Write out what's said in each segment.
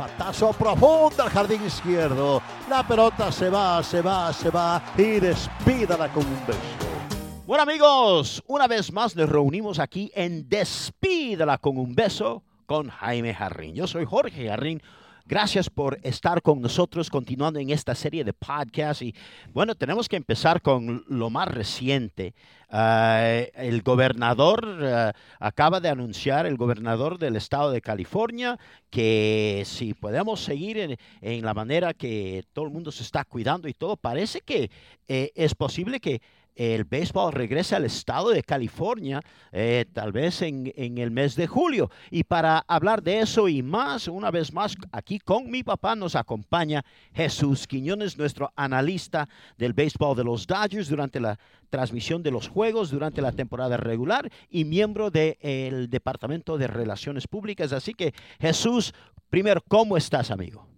Batazo profundo al jardín izquierdo. La pelota se va, se va, se va y despídala con un beso. Bueno amigos, una vez más nos reunimos aquí en Despídala con un beso con Jaime Jarrín. Yo soy Jorge Jarrín. Gracias por estar con nosotros continuando en esta serie de podcasts. Y bueno, tenemos que empezar con lo más reciente. Uh, el gobernador uh, acaba de anunciar, el gobernador del estado de California, que si podemos seguir en, en la manera que todo el mundo se está cuidando y todo, parece que eh, es posible que el béisbol regrese al estado de California, eh, tal vez en, el mes de julio. Y para hablar de eso y más, una vez más, aquí con mi papá nos acompaña Jesús Quiñones, nuestro analista del béisbol de los Dodgers durante la transmisión de los juegos durante la temporada regular y miembro del de Departamento de Relaciones Públicas. Así que Jesús, primero, ¿cómo estás, amigo?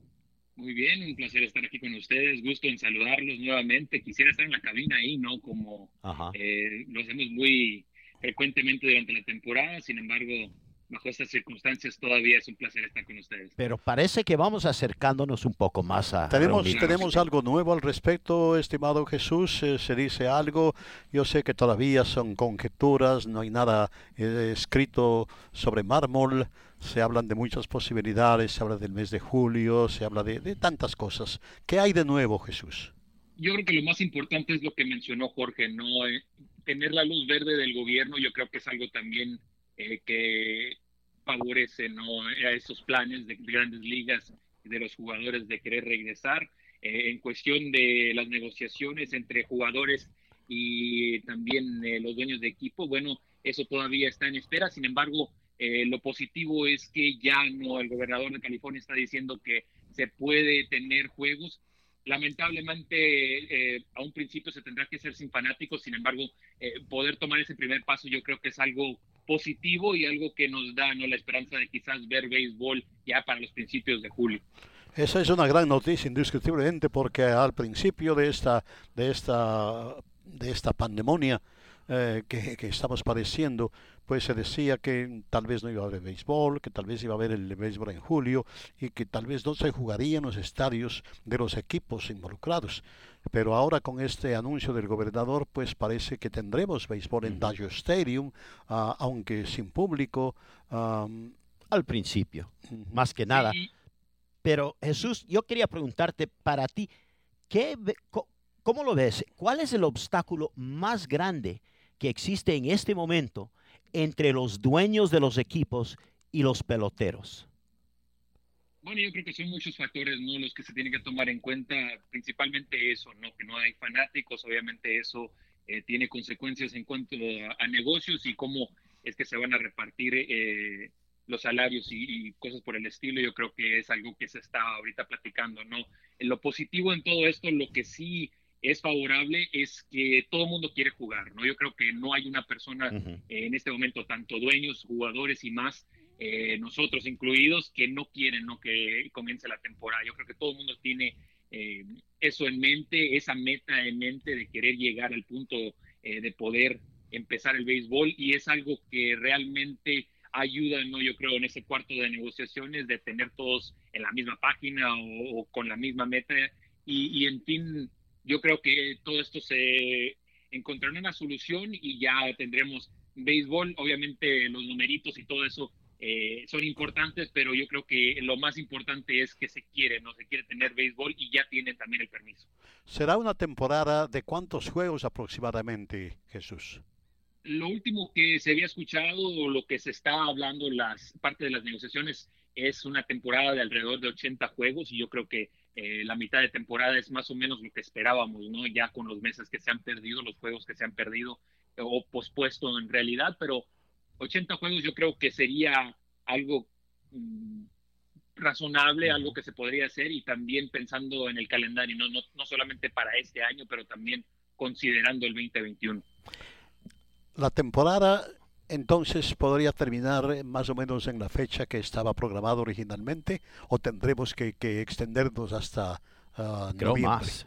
Muy bien, un placer estar aquí con ustedes, gusto en saludarlos nuevamente. Quisiera estar en la cabina ahí, ¿no? Como eh, lo hacemos muy frecuentemente durante la temporada, sin embargo, bajo estas circunstancias todavía es un placer estar con ustedes. Pero parece que vamos acercándonos un poco más a... Tenemos, tenemos algo nuevo al respecto, estimado Jesús, eh, se dice algo, yo sé que todavía son conjeturas, no hay nada eh, escrito sobre mármol, se hablan de muchas posibilidades, se habla del mes de julio, se habla de, de tantas cosas. ¿Qué hay de nuevo, Jesús? Yo creo que lo más importante es lo que mencionó Jorge, ¿no? Eh, tener la luz verde del gobierno, yo creo que es algo también eh, que favorece ¿no? a esos planes de grandes ligas de los jugadores de querer regresar. Eh, en cuestión de las negociaciones entre jugadores y también los dueños de equipo, bueno, eso todavía está en espera. Sin embargo, eh, lo positivo es que ya no, el gobernador de California está diciendo que se puede tener juegos. Lamentablemente, eh, a un principio se tendrá que ser sin fanáticos, sin embargo, eh, poder tomar ese primer paso yo creo que es algo positivo y algo que nos da ¿no? la esperanza de quizás ver béisbol ya para los principios de julio. Esa es una gran noticia, indiscutiblemente, porque al principio de esta, de esta, de esta pandemonia eh, que, que, estamos padeciendo, pues se decía que tal vez no iba a haber béisbol, que tal vez iba a haber el béisbol en julio y que tal vez no se jugaría en los estadios de los equipos involucrados. Pero ahora con este anuncio del gobernador, pues parece que tendremos béisbol en Dodger Stadium, uh, aunque sin público. Um, Al principio, uh -huh. más que nada. Pero Jesús, yo quería preguntarte para ti, ¿qué, ¿cómo lo ves? ¿Cuál es el obstáculo más grande que existe en este momento entre los dueños de los equipos y los peloteros? Bueno, yo creo que son muchos factores, ¿no? Los que se tienen que tomar en cuenta, principalmente eso, ¿no? Que no hay fanáticos, obviamente eso eh, tiene consecuencias en cuanto a, a, negocios y cómo es que se van a repartir eh, los salarios y, y, cosas por el estilo. Yo creo que es algo que se está ahorita platicando, ¿no? En lo positivo en todo esto, lo que sí es favorable es que todo el mundo quiere jugar, ¿no? Yo creo que no hay una persona uh -huh. eh, en este momento, tanto dueños, jugadores y más, eh, nosotros incluidos, que no quieren ¿no? que comience la temporada. Yo creo que todo el mundo tiene eh, eso en mente, esa meta en mente de querer llegar al punto eh, de poder empezar el béisbol y es algo que realmente ayuda, ¿no? yo creo, en ese cuarto de negociaciones, de tener todos en la misma página o, o con la misma meta y, y en fin yo creo que todo esto se encontrará una solución y ya tendremos béisbol. Obviamente los numeritos y todo eso eh, son importantes, pero yo creo que lo más importante es que se quiere, no se quiere tener béisbol y ya tienen también el permiso. ¿Será una temporada de cuántos juegos aproximadamente, Jesús? Lo último que se había escuchado o lo que se está hablando en las parte de las negociaciones es una temporada de alrededor de 80 juegos y yo creo que eh, la mitad de temporada es más o menos lo que esperábamos, ¿no? Ya con los meses que se han perdido, los juegos que se han perdido o pospuesto en realidad, pero 80 juegos yo creo que sería algo mm, razonable, algo que se podría hacer y también pensando en el calendario, no, no, no solamente para este año, pero también considerando el 2021. La temporada entonces podría terminar más o menos en la fecha que estaba programada originalmente o tendremos que, extendernos hasta uh, creo más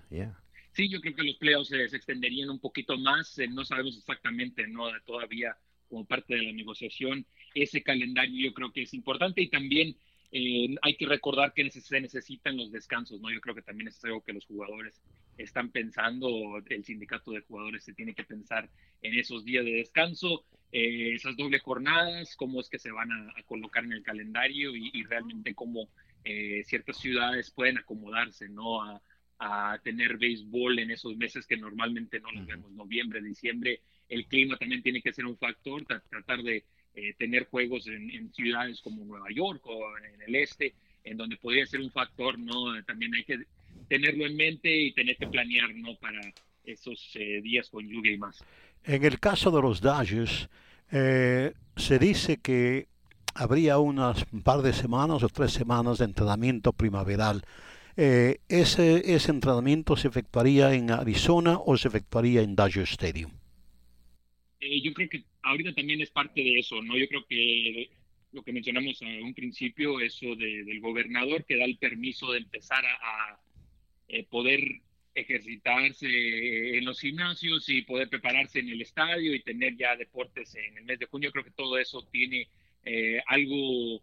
sí yo creo que los playoffs se, extenderían un poquito más eh, no sabemos exactamente no todavía como parte de la negociación ese calendario yo creo que es importante y también eh, hay que recordar que se necesitan los descansos, ¿no? Yo creo que también es algo que los jugadores están pensando, el sindicato de jugadores se tiene que pensar en esos días de descanso, eh, esas doble jornadas, cómo es que se van a, colocar en el calendario y, realmente cómo eh, ciertas ciudades pueden acomodarse, ¿no? A, a, tener béisbol en esos meses que normalmente no los vemos, noviembre, diciembre. El clima también tiene que ser un factor, tratar de eh, tener juegos en, ciudades como Nueva York o en el este, en donde podría ser un factor, ¿no? También hay que tenerlo en mente y tener que planear, ¿no? Para esos eh, días con lluvia y más. En el caso de los Dodgers, eh, se dice que habría unas par de semanas o tres semanas de entrenamiento primaveral. ese, ¿Ese entrenamiento se efectuaría en Arizona o se efectuaría en Dodger Stadium? Eh, yo creo que ahorita también es parte de eso, ¿no? Yo creo que lo que mencionamos a un principio, eso del gobernador que da el permiso de empezar a, eh, poder ejercitarse en los gimnasios y poder prepararse en el estadio y tener ya deportes en el mes de junio. Creo que todo eso tiene eh, algo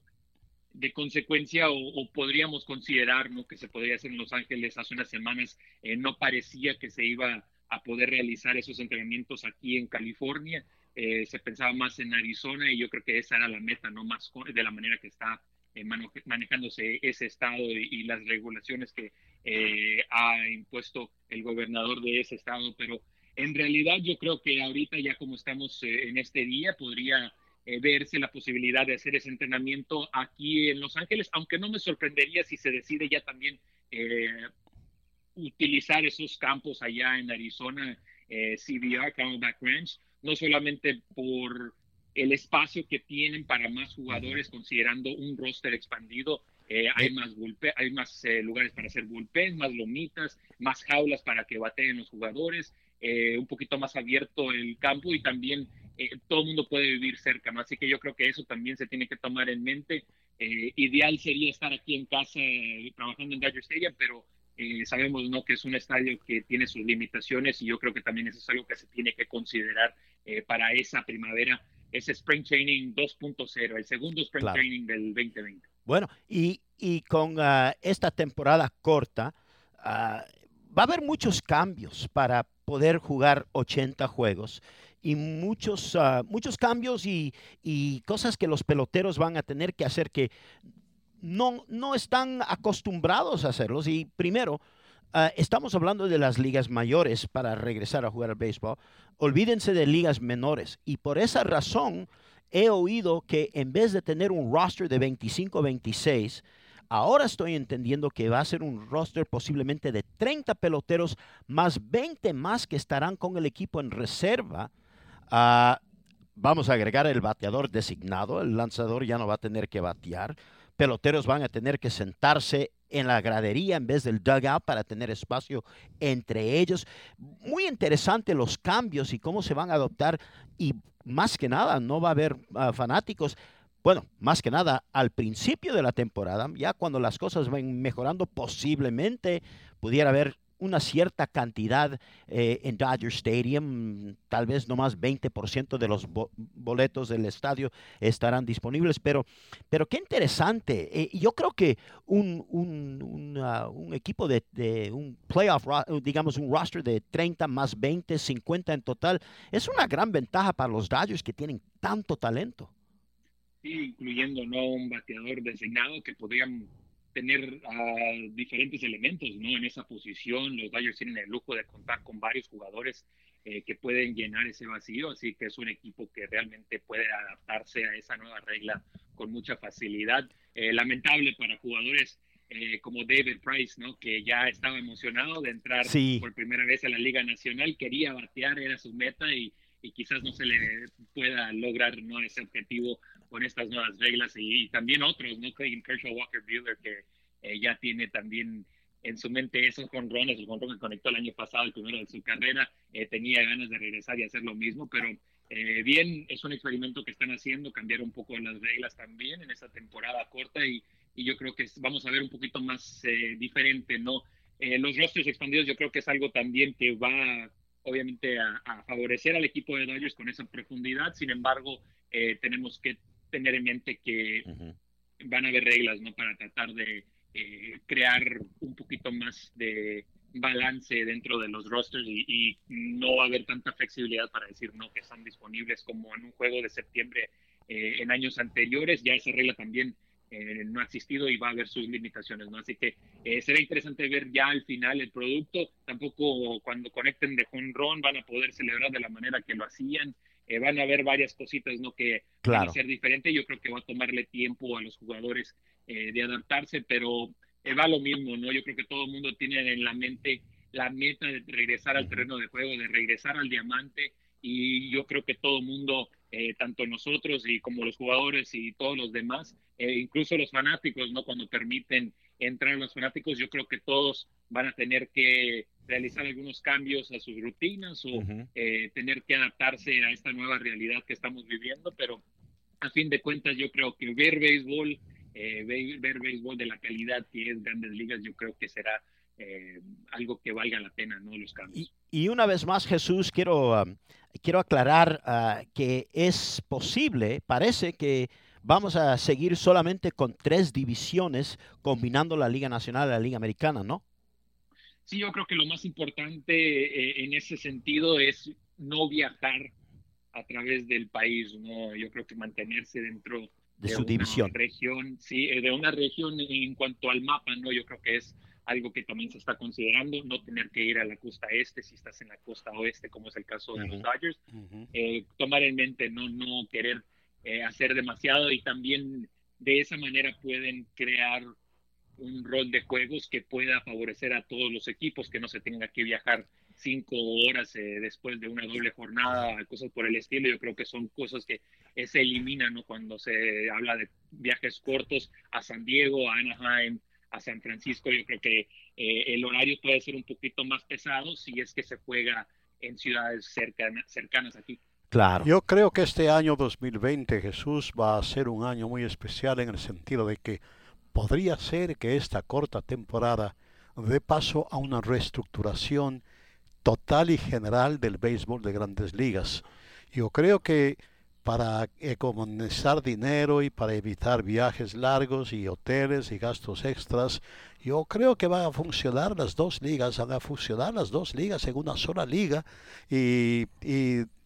de consecuencia o, podríamos considerar que se podría hacer en Los Ángeles hace unas semanas. no parecía que se iba a poder realizar esos entrenamientos aquí en California. Eh, se pensaba más en Arizona y yo creo que esa era la meta, no más de la manera que está eh, manejándose ese estado y, las regulaciones que eh, ha impuesto el gobernador de ese estado. Pero en realidad yo creo que ahorita ya como estamos en este día podría verse la posibilidad de hacer ese entrenamiento aquí en Los Ángeles, aunque no me sorprendería si se decide ya también utilizar esos campos allá en Arizona, eh, CBR, Camelback Ranch, no solamente por el espacio que tienen para más jugadores, considerando un roster expandido, eh, hay más, hay más eh, lugares para hacer bullpen, más lomitas, más jaulas para que bateen los jugadores, eh, un poquito más abierto el campo y también todo el mundo puede vivir cerca, así que yo creo que eso también se tiene que tomar en mente. ideal sería estar aquí en casa trabajando en Dodger Stadium, pero eh, sabemos ¿no? que es un estadio que tiene sus limitaciones y yo creo que también eso es algo que se tiene que considerar eh, para esa primavera, ese Spring Training 2.0, el segundo Spring Training del 2020. Bueno, y, y con uh, esta temporada corta, uh, va a haber muchos cambios para poder jugar 80 juegos y muchos, uh, muchos cambios y, y, cosas que los peloteros van a tener que hacer que no, no están acostumbrados a hacerlos. Y primero, ah, estamos hablando de las ligas mayores para regresar a jugar al béisbol. Olvídense de ligas menores. Y por esa razón he oído que en vez de tener un roster de 25-26, ahora estoy entendiendo que va a ser un roster posiblemente de 30 peloteros más 20 más que estarán con el equipo en reserva. Ah, vamos a agregar el bateador designado, el lanzador ya no va a tener que batear peloteros van a tener que sentarse en la gradería en vez del dugout para tener espacio entre ellos. Muy interesante los cambios y cómo se van a adoptar y más que nada no va a haber ah, fanáticos. Bueno, más que nada al principio de la temporada, ya cuando las cosas van mejorando, posiblemente pudiera haber una cierta cantidad eh, en Dodger Stadium, tal vez no más 20% de los boletos del estadio estarán disponibles, pero, pero qué interesante. Eh, yo creo que un, un, un equipo de, de, un playoff, digamos un roster de 30 más 20, 50 en total, es una gran ventaja para los Dodgers que tienen tanto talento. incluyendo no un bateador designado que podrían tener diferentes elementos ¿no? en esa posición. Los Dodgers tienen el lujo de contar con varios jugadores eh, que pueden llenar ese vacío, así que es un equipo que realmente puede adaptarse a esa nueva regla con mucha facilidad. Eh, lamentable para jugadores eh, como David Price, ¿no? que ya estaba emocionado de entrar por primera vez a la Liga Nacional, quería batear, era su meta y, quizás no se le pueda lograr ¿no? ese objetivo con estas nuevas reglas y, también otros, ¿no? Kershaw Walker Buehler que eh, ya tiene también en su mente esos jonrones, el jonrón que conectó el año pasado, el primero de su carrera, eh, tenía ganas de regresar y hacer lo mismo, pero eh, bien, es un experimento que están haciendo, cambiar un poco las reglas también en esta temporada corta y, y yo creo que vamos a ver un poquito más eh, diferente, ¿no? los rostros expandidos yo creo que es algo también que va obviamente a, favorecer al equipo de Dodgers con esa profundidad, sin embargo, tenemos que tener en mente que van a haber reglas, ¿no? Para tratar de eh, crear un poquito más de balance dentro de los rosters y, no va a haber tanta flexibilidad para decir no que están disponibles como en un juego de septiembre eh, en años anteriores. Ya esa regla también eh, no ha existido y va a haber sus limitaciones, ¿no? Así que será interesante ver ya al final el producto. Tampoco cuando conecten de home run van a poder celebrar de la manera que lo hacían. van a haber varias cositas, ¿no? Que van a ser diferentes. Yo creo que va a tomarle tiempo a los jugadores eh, de adaptarse, pero eh, va lo mismo, ¿no? Yo creo que todo el mundo tiene en la mente la meta de regresar al terreno de juego, de regresar al diamante, y yo creo que todo el mundo, eh, tanto nosotros y como los jugadores y todos los demás, incluso los fanáticos, ¿no? Cuando permiten entrar los fanáticos, yo creo que todos van a tener que realizar algunos cambios a sus rutinas o tener que adaptarse a esta nueva realidad que estamos viviendo, pero a fin de cuentas yo creo que ver béisbol eh, ver, béisbol de la calidad que es Grandes Ligas, yo creo que será eh, algo que valga la pena, ¿no? Los cambios. Y, una vez más, Jesús, quiero, um, quiero aclarar uh, que es posible, parece que vamos a seguir solamente con tres divisiones combinando la Liga Nacional y la Liga Americana, ¿no? Sí, yo creo que lo más importante eh, en ese sentido es no viajar a través del país, ¿no? Yo creo que mantenerse dentro de, su división. Región, sí, eh, de una región en cuanto al mapa, ¿no? Yo creo que es algo que también se está considerando, no tener que ir a la costa este si estás en la costa oeste, como es el caso de los Dodgers. Eh, tomar en mente, no, no querer eh, hacer demasiado y también de esa manera pueden crear un rol de juegos que pueda favorecer a todos los equipos, que no se tenga que viajar cinco horas eh, después de una doble jornada, cosas por el estilo. Yo creo que son cosas que se eliminan ¿no? cuando se habla de viajes cortos a San Diego, a Anaheim, a San Francisco. Yo creo que eh, el horario puede ser un poquito más pesado si es que se juega en ciudades cercanas, cercanas aquí. Claro. Yo creo que este año 2020, Jesús, va a ser un año muy especial en el sentido de que podría ser que esta corta temporada dé paso a una reestructuración total y general del béisbol de grandes ligas. Yo creo que para economizar dinero y para evitar viajes largos y hoteles y gastos extras, yo creo que van a funcionar las dos ligas, van a funcionar las dos ligas en una sola liga y,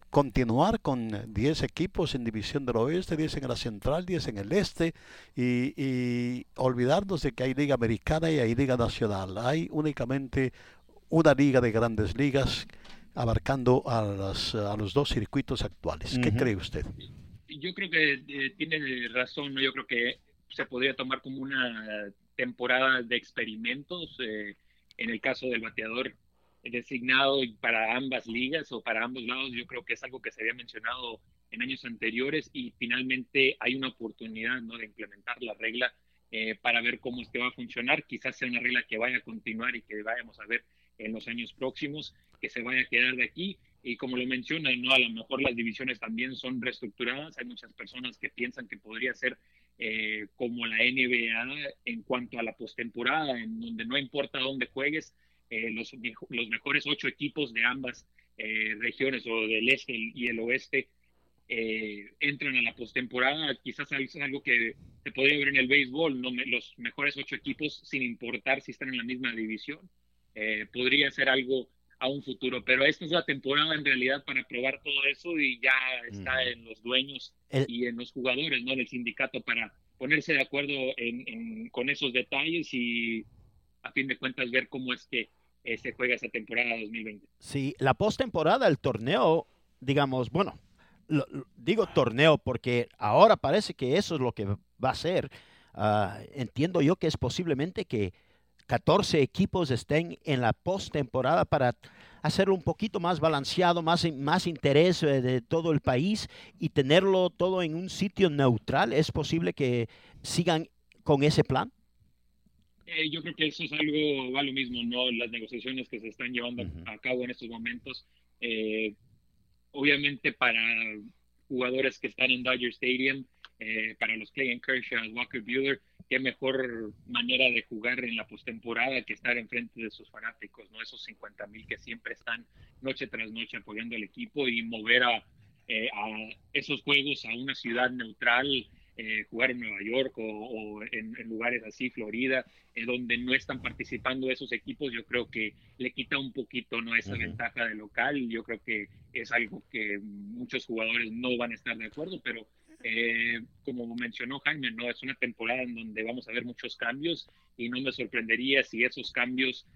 continuar con 10 equipos en División del Oeste, 10 en la Central, 10 en el Este y, y, olvidarnos de que hay Liga Americana y hay Liga Nacional. Hay únicamente una liga de grandes ligas abarcando a, a los dos circuitos actuales. ¿Qué cree usted? Yo creo que eh, tiene razón, yo creo que se podría tomar como una temporada de experimentos eh, en el caso del bateador designado para ambas ligas o para ambos lados. Yo creo que es algo que se había mencionado en años anteriores y finalmente hay una oportunidad ¿no? de implementar la regla eh, para ver cómo es que va a funcionar. Quizás sea una regla que vaya a continuar y que vayamos a ver en los años próximos, que se vaya a quedar de aquí. Y como lo menciona, ¿no? a lo mejor las divisiones también son reestructuradas. Hay muchas personas que piensan que podría ser eh, como la NBA en cuanto a la postemporada, en donde no importa dónde juegues, eh, los, los mejores ocho equipos de ambas eh, regiones o del este y el oeste entran a la postemporada. Quizás es algo que se podría ver en el béisbol, ¿no? los mejores ocho equipos sin importar si están en la misma división. Eh, podría ser algo a un futuro. Pero esta es la temporada en realidad para probar todo eso y ya está en los dueños y en los jugadores, ¿no? Del sindicato para ponerse de acuerdo en, con esos detalles y a fin de cuentas ver cómo es que eh, se juega esa temporada 2020. Sí, la postemporada, el torneo, digamos, bueno, digo torneo porque ahora parece que eso es lo que va a ser. Ah, entiendo yo que es posiblemente que 14 equipos estén en la postemporada para hacerlo un poquito más balanceado, más, más interés eh, de todo el país y tenerlo todo en un sitio neutral. ¿Es posible que sigan con ese plan? Eh, yo creo que eso es algo, va lo mismo, ¿no? Las negociaciones que se están llevando a cabo en estos momentos, eh, obviamente para jugadores que están en Dodger Stadium, eh, para los Clay Kershaw, Walker Bueller, qué mejor manera de jugar en la postemporada que estar enfrente de sus fanáticos, ¿no? Esos 50 mil que siempre están noche tras noche apoyando al equipo y mover a, a esos juegos a una ciudad neutral eh, jugar en Nueva York o, en, lugares así, Florida, eh, donde no están participando esos equipos, yo creo que le quita un poquito no esa ventaja de local. Yo creo que es algo que muchos jugadores no van a estar de acuerdo, pero eh, como mencionó Jaime, no es una temporada en donde vamos a ver muchos cambios y no me sorprendería si esos cambios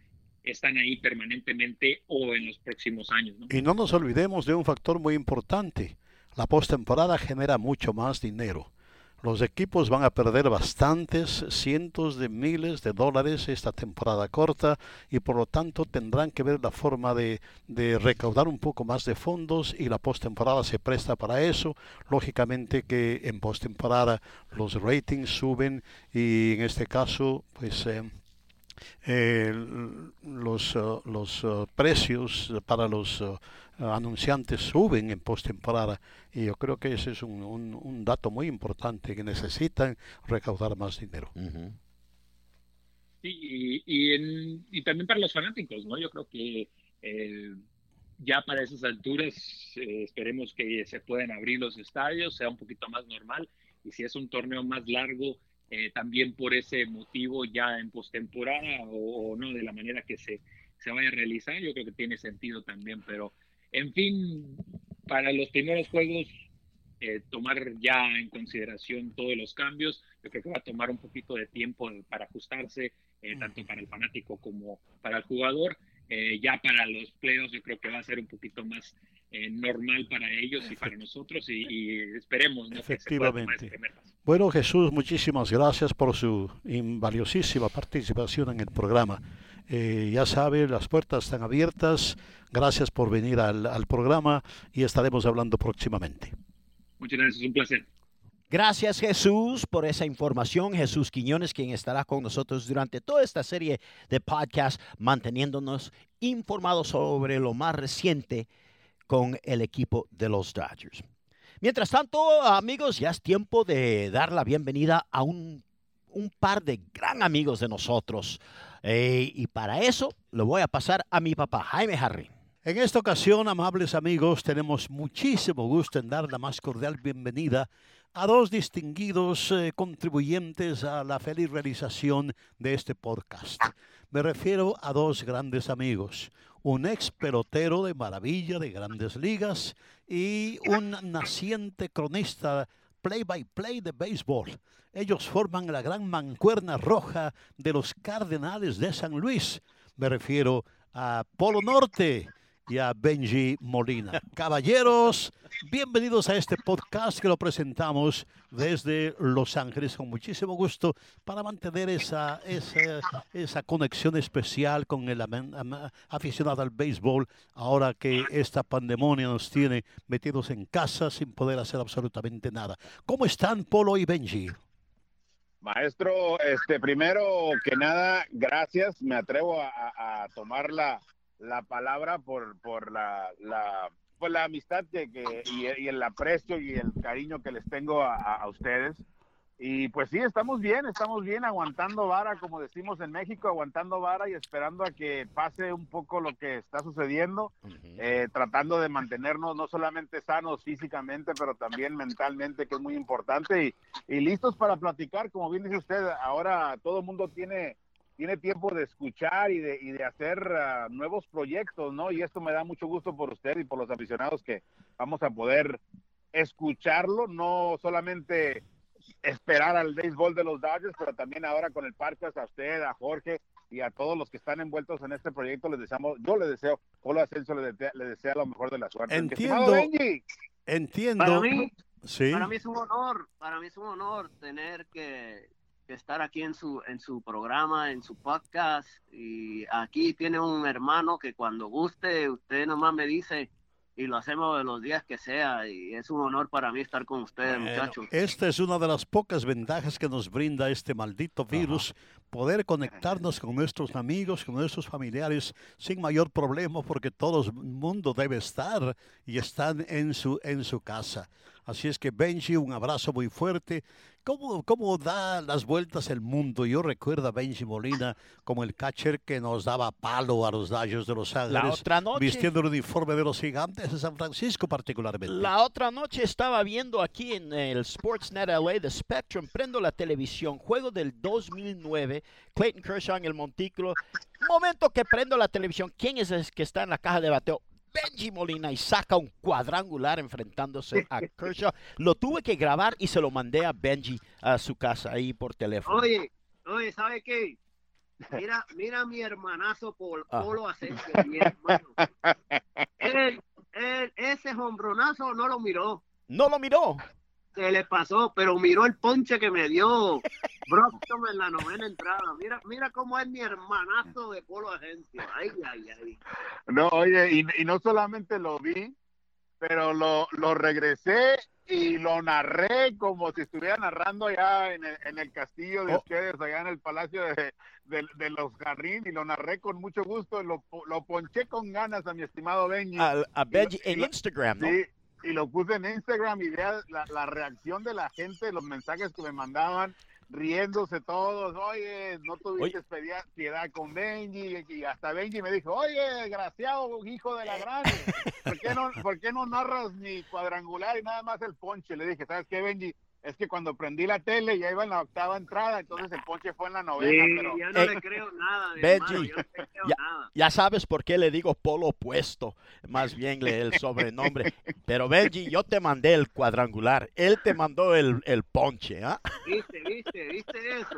están ahí permanentemente o en los próximos años. Y no nos olvidemos de un factor muy importante. La postemporada genera mucho más dinero. Los equipos van a perder bastantes cientos de miles de dólares esta temporada corta y por lo tanto tendrán que ver la forma de, recaudar un poco más de fondos y la postemporada se presta para eso. Lógicamente que en postemporada los ratings suben y en este caso pues eh, eh, los, uh, los uh, precios para los uh, anunciantes suben en postemporada y yo creo que ese es un, un, dato muy importante que necesitan recaudar más dinero. Sí, y, y, también para los fanáticos, ¿no? Yo creo que eh, ya para esas alturas eh, esperemos que se puedan abrir los estadios, sea un poquito más normal y si es un torneo más largo, eh, también por ese motivo ya en postemporada o, no de la manera que se, se vaya a realizar, yo creo que tiene sentido también, pero en fin, para los primeros juegos, eh, tomar ya en consideración todos los cambios, yo creo que va a tomar un poquito de tiempo para ajustarse, eh, tanto para el fanático como para el jugador. ya para los playoffs yo creo que va a ser un poquito más normal para ellos y para nosotros y, esperemos ¿no? Efectivamente. Bueno, Jesús, muchísimas gracias por su valiosísima participación en el programa. Eh, ya sabe, las puertas están abiertas. Gracias por venir al, al programa y estaremos hablando próximamente. Muchas gracias, un placer. Gracias Jesús por esa información. Jesús Quiñones, quien estará con nosotros durante toda esta serie de podcasts, manteniéndonos informados sobre lo más reciente con el equipo de los Dodgers. Mientras tanto, amigos, ya es tiempo de dar la bienvenida a un, par de gran amigos de nosotros. Y para eso lo voy a pasar a mi papá, Jaime Harry. En esta ocasión, amables amigos, tenemos muchísimo gusto en dar la más cordial bienvenida a dos distinguidos eh, contribuyentes a la feliz realización de este podcast. Me refiero a dos grandes amigos, un ex pelotero de maravilla de grandes ligas y un naciente cronista play-by-play de béisbol. Ellos forman la gran mancuerna roja de los Cardenales de San Luis. Me refiero a Polo Norte y a Benji Molina. Caballeros, bienvenidos a este podcast que lo presentamos desde Los Ángeles con muchísimo gusto para mantener esa, esa, esa conexión especial con el aficionado al béisbol ahora que esta pandemia nos tiene metidos en casa sin poder hacer absolutamente nada. ¿Cómo están Polo y Benji? Maestro, este primero que nada, gracias. Me atrevo a, a tomar la, la palabra por, por la, la, pues la amistad que, que y, el aprecio y el cariño que les tengo a, a, ustedes. Y pues sí, estamos bien, estamos bien aguantando vara, como decimos en México, aguantando vara y esperando a que pase un poco lo que está sucediendo, eh, tratando de mantenernos no solamente sanos físicamente, pero también mentalmente, que es muy importante, y, y listos para platicar, como bien dice usted, ahora todo el mundo tiene tiene tiempo de escuchar y de, y de hacer ah, nuevos proyectos, ¿no? Y esto me da mucho gusto por usted y por los aficionados que vamos a poder escucharlo, no solamente esperar al béisbol de los Dodgers, pero también ahora con el Parcas, a usted, a Jorge y a todos los que están envueltos en este proyecto, les deseamos, yo les deseo, Polo Ascenso le, desea, le desea lo mejor de la suerte. Entiendo, entiendo. Para mí, sí. para mí es un honor, para mí es un honor tener que estar aquí en su, en su programa, en su podcast, y aquí tiene un hermano que cuando guste, usted nomás me dice, y lo hacemos de los días que sea. Y es un honor para mí estar con ustedes, muchachos. Esta es una de las pocas ventajas que nos brinda este maldito virus, poder conectarnos con nuestros amigos, con nuestros familiares sin mayor problema porque todo el mundo debe estar y están en su, en su casa. Así es que Benji, un abrazo muy fuerte. ¿Cómo, ¿Cómo da las vueltas el mundo? Yo recuerdo a Benji Molina como el catcher que nos daba palo a los Dodgers de Los Ángeles. La otra noche, vistiendo el uniforme de los gigantes de San Francisco particularmente. La otra noche estaba viendo aquí en el Sportsnet LA de Spectrum, prendo la televisión, juego del 2009, Clayton Kershaw en el montículo. Momento que prendo la televisión, ¿quién es el que está en la caja de bateo? Benji Molina y saca un cuadrangular enfrentándose a Kershaw. Lo tuve que grabar y se lo mandé a Benji a su casa ahí por teléfono. Oye, oye, ¿sabe qué? Mira, mira mi hermanazo Polo, ah. Polo Asensio, mi hermano. Él, él, ese hombronazo no lo miró. No lo miró se le pasó, pero miró el ponche que me dio Brockton en la novena entrada. Mira, mira cómo es mi hermanazo de Polo Agencia. Ay, ay, ay. No, oye, y, y no solamente lo vi, pero lo, lo, regresé y lo narré como si estuviera narrando allá en el, en el castillo de oh. ustedes, allá en el palacio de, de, de, los Garrín, y lo narré con mucho gusto, lo, lo ponché con ganas a mi estimado Benji. A, a Benji en Instagram, ¿no? Sí, y lo puse en Instagram y vea la, la, reacción de la gente, los mensajes que me mandaban, riéndose todos, oye, no tuviste oye. piedad con Benji, y hasta Benji me dijo, oye, desgraciado hijo de la gran, ¿por qué no, por qué no narras ni cuadrangular y nada más el ponche? Le dije, ¿sabes qué, Benji? Es que cuando prendí la tele ya iba en la octava entrada, entonces el ponche fue en la novena. Sí, pero... yo no le creo nada. Benji, hermano, no creo ya, nada. ya, sabes por qué le digo polo opuesto, más bien le el sobrenombre. pero Benji, yo te mandé el cuadrangular, él te mandó el, el ponche. ¿ah? Viste, viste, viste eso.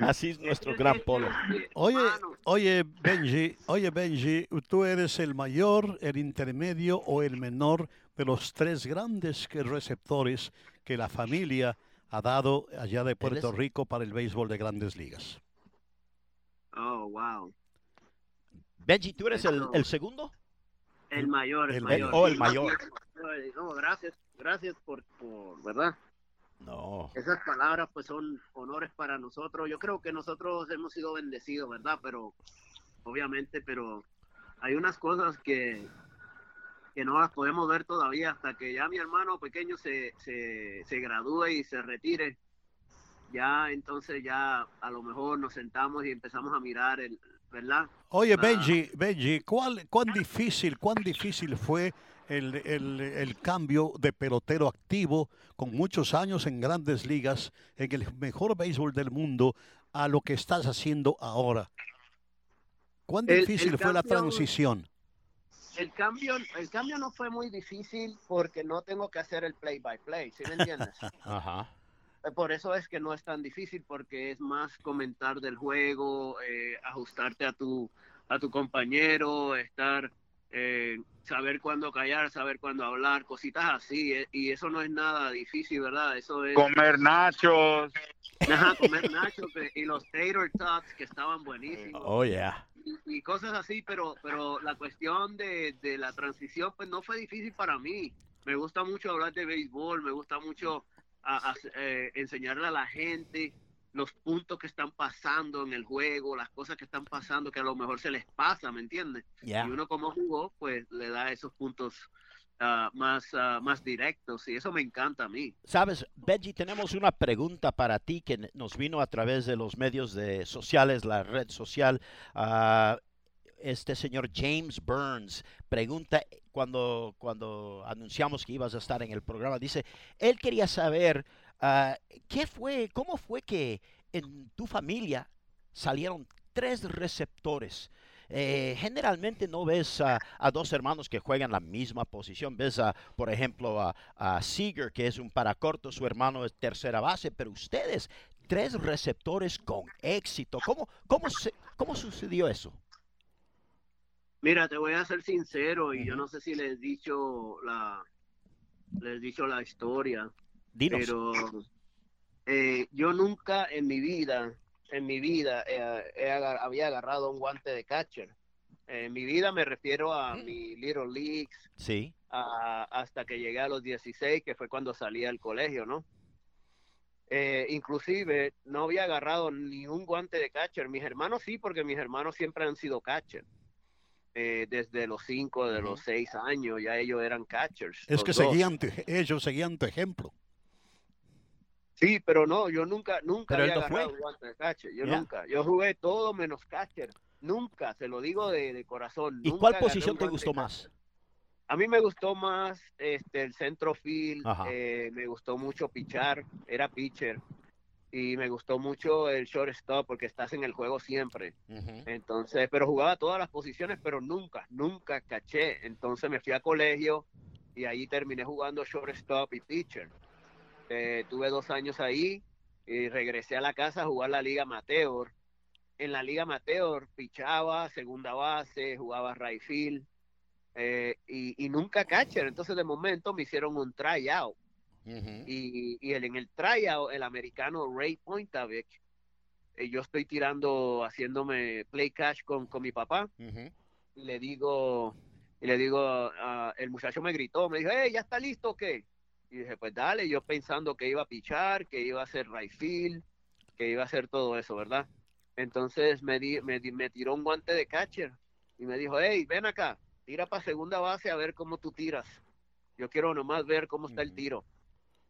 Así es nuestro gran polo. Oye, oye Benji, oye Benji, tú eres el mayor, el intermedio o el menor de los tres grandes receptores que la familia ha dado allá de Puerto Rico para el béisbol de grandes ligas. Oh, wow. Benji, ¿tú eres el, el segundo? El mayor, el, el mayor. Oh, el mayor. No, gracias, gracias por, por, ¿verdad? No. Esas palabras pues son honores para nosotros. Yo creo que nosotros hemos sido bendecidos, ¿verdad? Pero, obviamente, pero hay unas cosas que, que no las podemos ver todavía hasta que ya mi hermano pequeño se, se, se gradúe y se retire. Ya entonces ya a lo mejor nos sentamos y empezamos a mirar el, ¿verdad? Oye, Benji, Benji, ¿cuál, ¿cuán difícil, cuán difícil fue el, el, el, cambio de pelotero activo con muchos años en grandes ligas, en el mejor béisbol del mundo, a lo que estás haciendo ahora? ¿Cuán difícil el, fue la transición? El cambio, el cambio no fue muy difícil porque no tengo que hacer el play by play, ¿sí me entiendes? Ajá. Eh, por eso es que no es tan difícil porque es más comentar del juego, eh, ajustarte a tu a tu compañero, estar eh, saber cuándo callar, saber cuándo hablar, cositas así, eh, y eso no es nada difícil, ¿verdad? Eso es comer nachos. Ajá, comer nachos y los tater tots que estaban buenísimos. Oh yeah y, cosas así, pero, pero la cuestión de, de, la transición pues no fue difícil para mí. Me gusta mucho hablar de béisbol, me gusta mucho a, a, eh, enseñarle a la gente los puntos que están pasando en el juego, las cosas que están pasando que a lo mejor se les pasa, ¿me entiendes? Yeah. Y uno como jugó, pues le da esos puntos Uh, más, uh, más directos y eso me encanta a mí. Sabes, Benji, tenemos una pregunta para ti que nos vino a través de los medios de sociales, la red social. Uh, este señor James Burns pregunta cuando, cuando anunciamos que ibas a estar en el programa, dice, él quería saber qué fue, cómo fue que en tu familia salieron tres receptores. Eh, generalmente no ves a, a dos hermanos que juegan la misma posición. Ves, a, por ejemplo, a, a Seager, que es un paracorto, su hermano es tercera base, pero ustedes, tres receptores con éxito. ¿Cómo, cómo, se- cómo sucedió eso? Mira, te voy a ser sincero y yo no sé si les he dicho la, les he dicho la historia, Dinos. pero eh, yo nunca en mi vida, en mi vida eh, he agar- había agarrado un guante de catcher. En mi vida me refiero a Mm. mi Little Leagues, Sí. a- hasta que llegué a los 16, que fue cuando salí al colegio, ¿no? Eh, inclusive no había agarrado ni un guante de catcher. Mis hermanos sí, porque mis hermanos siempre han sido catcher. Eh, desde los 5, de los 6 años, ya ellos eran catchers. Es que dos. seguían, tu- ellos seguían tu ejemplo. Sí, pero no, yo nunca, nunca Pero había fue. agarrado un guante de catcher. Yo nunca. Yo jugué todo menos catcher. Nunca, se lo digo de, de corazón. ¿Y nunca cuál posición te gustó más? A mí me gustó más este el centro field, eh, me gustó mucho pichar, era pitcher y me gustó mucho el shortstop porque estás en el juego siempre. Entonces, pero jugaba todas las posiciones, pero nunca, nunca caché. Entonces me fui a colegio y ahí terminé jugando shortstop y pitcher. Eh, tuve dos años ahí y regresé a la casa a jugar la liga amateur. En la liga amateur pichaba, segunda base, jugaba right field eh, y, y nunca catcher. Entonces de momento me hicieron un tryout y, y el, en el tryout, el americano Ray Pointavec, eh, yo estoy tirando, haciéndome play catch con, con mi papá, y le digo, y le digo, ah, el muchacho me gritó, me dijo, hey, ¿ya está listo o qué? Y dije, pues dale, yo pensando que iba a pichar, que iba a hacer right field, que iba a hacer todo eso, ¿verdad? Entonces me, di, me, di- me tiró un guante de catcher y me dijo, hey, ven acá, tira para segunda base a ver cómo tú tiras. Yo quiero nomás ver cómo está el tiro.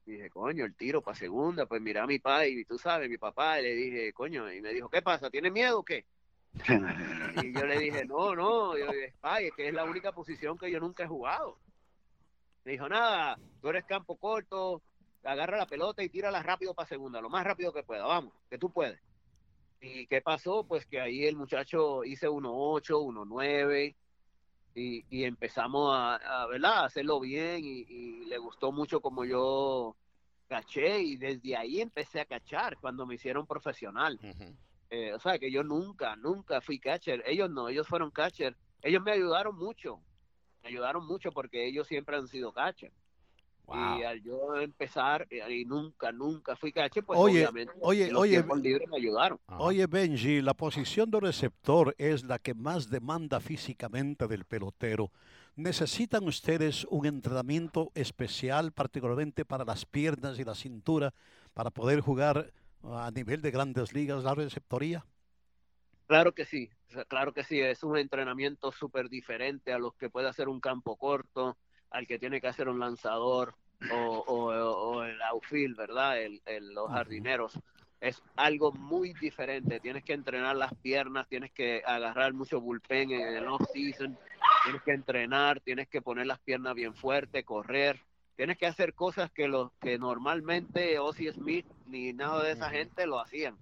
Y dije, coño, el tiro para segunda, pues mira a mi padre, y tú sabes, mi papá, y le dije, coño, y me dijo, ¿qué pasa? ¿Tiene miedo o qué? Y yo le dije, no, no, yo, es que es la única posición que yo nunca he jugado. Me dijo, nada, tú eres campo corto, agarra la pelota y tírala rápido para segunda, lo más rápido que pueda, vamos, que tú puedes. ¿Y qué pasó? Pues que ahí el muchacho hice 1.8, 1.9 y, y empezamos a, a, ¿verdad? a hacerlo bien y, y le gustó mucho como yo caché y desde ahí empecé a cachar cuando me hicieron profesional. Eh, o sea, que yo nunca, nunca fui catcher. Ellos no, ellos fueron catcher. Ellos me ayudaron mucho. Ayudaron mucho porque ellos siempre han sido. Wow. Y al yo empezar, eh, y nunca, nunca fui catcher, pues Oye, obviamente oye, los oye, libres me ayudaron. Oye, Benji, la posición de receptor es la que más demanda físicamente del pelotero. ¿Necesitan ustedes un entrenamiento especial, particularmente para las piernas y la cintura, para poder jugar a nivel de grandes ligas la receptoría? Claro que sí, claro que sí, es un entrenamiento súper diferente a los que puede hacer un campo corto, al que tiene que hacer un lanzador o, o- o el outfield, ¿verdad? El, el- los jardineros. Es algo muy diferente, tienes que entrenar las piernas, tienes que agarrar mucho bullpen en el off-season, tienes que entrenar, tienes que poner las piernas bien fuertes, correr, tienes que hacer cosas que, los que normalmente Ozzy Smith ni nada de esa gente lo hacían.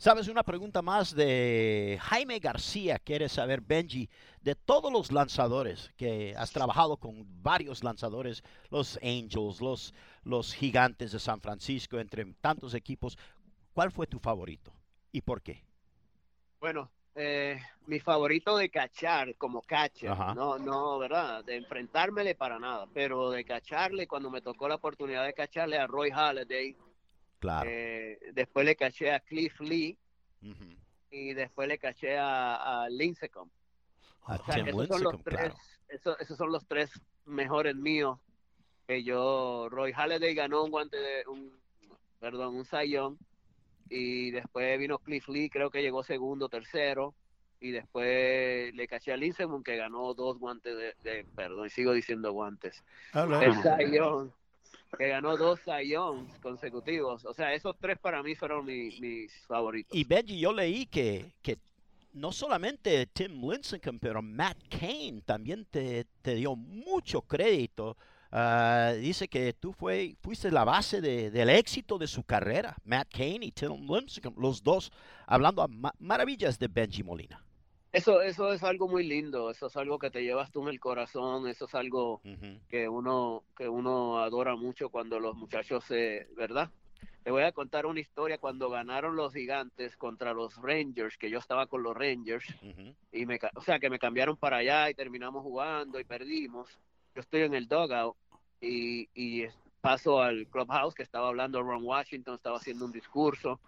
Sabes, una pregunta más de Jaime García. Quiere saber, Benji, de todos los lanzadores que has trabajado con varios lanzadores, los Angels, los, los Gigantes de San Francisco, entre tantos equipos, ¿cuál fue tu favorito y por qué? Bueno, eh, mi favorito de cachar como catcher, Ajá. no, no, ¿verdad? De enfrentármele para nada, pero de cacharle, cuando me tocó la oportunidad de cacharle a Roy Halladay, Claro. eh, después le caché a Cliff Lee Ujú. y después le caché a, a Lincecum. O sea, esos son los Lincecum, tres, claro. eso- esos son los tres mejores míos que yo, Roy Halladay ganó un guante de, un, perdón, un sayón y después vino Cliff Lee, creo que llegó segundo, tercero y después le caché a Lincecum que ganó dos guantes de, de- perdón, sigo diciendo guantes, Hello. el sayón que ganó dos sayons consecutivos, o sea, esos tres para mí fueron mi- mis favoritos. Y Benji, yo leí que, que no solamente Tim Lincecum, pero Matt Cain también te, te dio mucho crédito ah, dice que tú fue, fuiste la base de- del éxito de su carrera. Matt Cain y Tim Lincecum, los dos hablando a ma- maravillas de Benji Molina. Eso, eso es algo muy lindo, eso es algo que te llevas tú en el corazón, eso es algo que uno, que uno adora mucho cuando los muchachos se, ¿verdad? Te voy a contar una historia cuando ganaron los gigantes contra los Rangers, que yo estaba con los Rangers, y me, o sea, que me cambiaron para allá y terminamos jugando y perdimos. Yo estoy en el dugout y, y paso al clubhouse que estaba hablando Ron Washington, estaba haciendo un discurso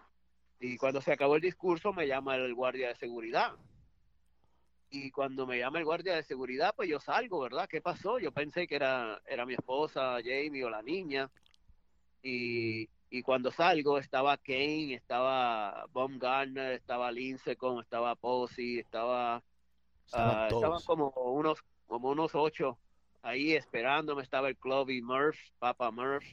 y cuando se acabó el discurso me llama el guardia de seguridad. Y cuando me llama el guardia de seguridad, pues yo salgo, ¿verdad? ¿Qué pasó? Yo pensé que era, era mi esposa, Jamie o la niña. Y, y cuando salgo estaba Kane, estaba Baumgartner, estaba Lincecum, estaba Posey, estaba Estaban estaban todos. como unos como unos ocho ahí esperándome estaba el club y Murph Papa Murph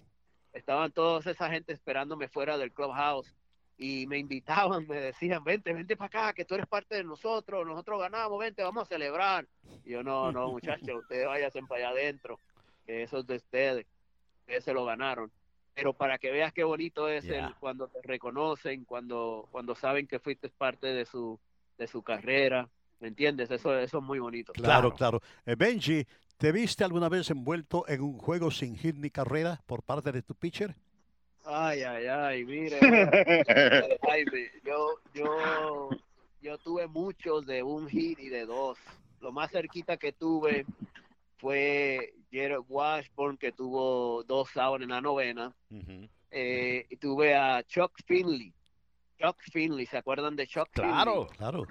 estaban toda esa gente esperándome fuera del clubhouse y me invitaban me decían vente vente para acá que tú eres parte de nosotros nosotros ganamos vente vamos a celebrar y yo no no muchachos ustedes vayan para allá adentro que eso es de ustedes ustedes se lo ganaron pero para que veas qué bonito es el, cuando te reconocen cuando cuando saben que fuiste parte de su de su carrera ¿Me entiendes? Eso, eso es muy bonito. Claro, claro. Eh, Benji, ¿te viste alguna vez envuelto en un juego sin hit ni carrera por parte de tu pitcher? Ay, ay, ay, mire. Yo, yo, yo tuve muchos de un hit y de dos. Lo más cerquita que tuve fue Jared Washburn, que tuvo dos outs en la novena. Eh, y tuve a Chuck Finley. Chuck Finley, ¿se acuerdan de Chuck Finley? Claro. Claro.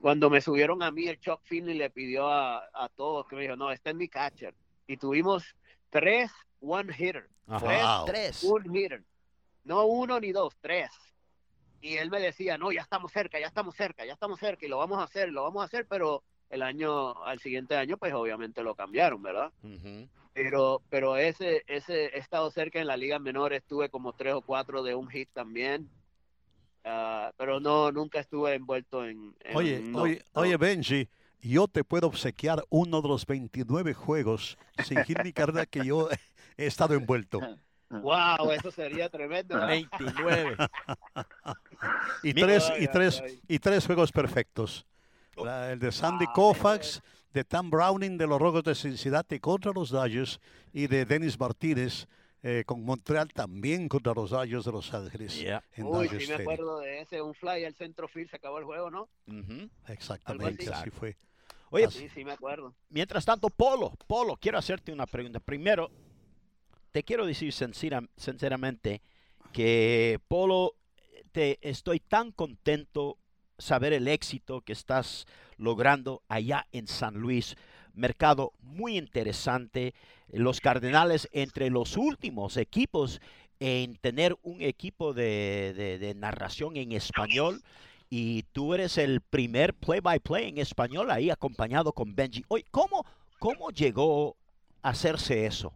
cuando me subieron a mí, el Chuck Finley le pidió a, a todos que me dijo, no, este es mi catcher. Y tuvimos tres one hitter, Ajá. Wow. Tres. un hitter. No uno ni dos, tres. Y él me decía, no, ya estamos cerca, ya estamos cerca, ya estamos cerca y lo vamos a hacer, lo vamos a hacer, pero el año, al siguiente año, pues obviamente lo cambiaron, ¿verdad? Pero, pero ese, ese, he estado cerca en la liga menor, estuve como tres o cuatro de un hit también. Ah, pero no, nunca estuve envuelto en... en- Oye, no, oye, no. oye, Benji, yo te puedo obsequiar uno de los 29 juegos sin hit ni carrera que yo he estado envuelto. Wow, eso sería tremendo. ¿verdad? 29. Y tres, y tres, y tres juegos perfectos. La- el de Sandy Ah, Koufax, de Tam Browning de los Rojos de Cincinnati contra los Dodgers y de Dennis Martínez eh, con Montreal también contra los Dodgers de Los Ángeles. Yeah. en Uy, sí me Stadium. acuerdo de ese, un fly al centro field, se acabó el juego, ¿no? Exactamente, así así. fue. Oye, Así- Sí, sí me acuerdo. mientras tanto, Polo, Polo, quiero hacerte una pregunta. Primero, te quiero decir sincera- sinceramente que Polo, te estoy tan contento saber el éxito que estás logrando allá en San Luis. Mercado muy interesante. Los Cardenales entre los últimos equipos en tener un equipo de, de- de narración en español. Y tú eres el primer play-by-play en español ahí acompañado con Benji. Oye, ¿cómo, cómo llegó a hacerse eso?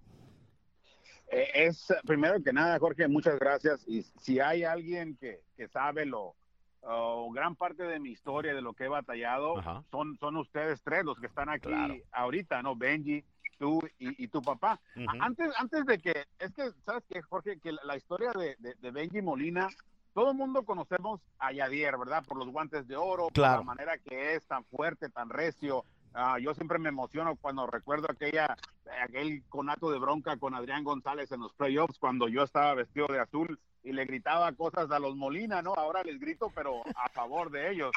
Eh, Es, primero que nada, Jorge, muchas gracias. Y si hay alguien que, que sabe lo, o gran parte de mi historia, de lo que he batallado, Ajá. son, son ustedes tres los que están aquí Claro. ahorita, ¿no? Benji, tú y, y tu papá. Antes, antes de que, es que, ¿sabes qué, Jorge? Que la, la historia de, de, de Benji Molina, todo el mundo conocemos a Yadier, ¿verdad? Por los guantes de oro, Claro. por la manera que es, tan fuerte, tan recio. Ah, yo siempre me emociono cuando recuerdo aquella, aquel conato de bronca con Adrián González en los playoffs, cuando yo estaba vestido de azul y le gritaba cosas a los Molina, ¿no? Ahora les grito, pero a favor de ellos.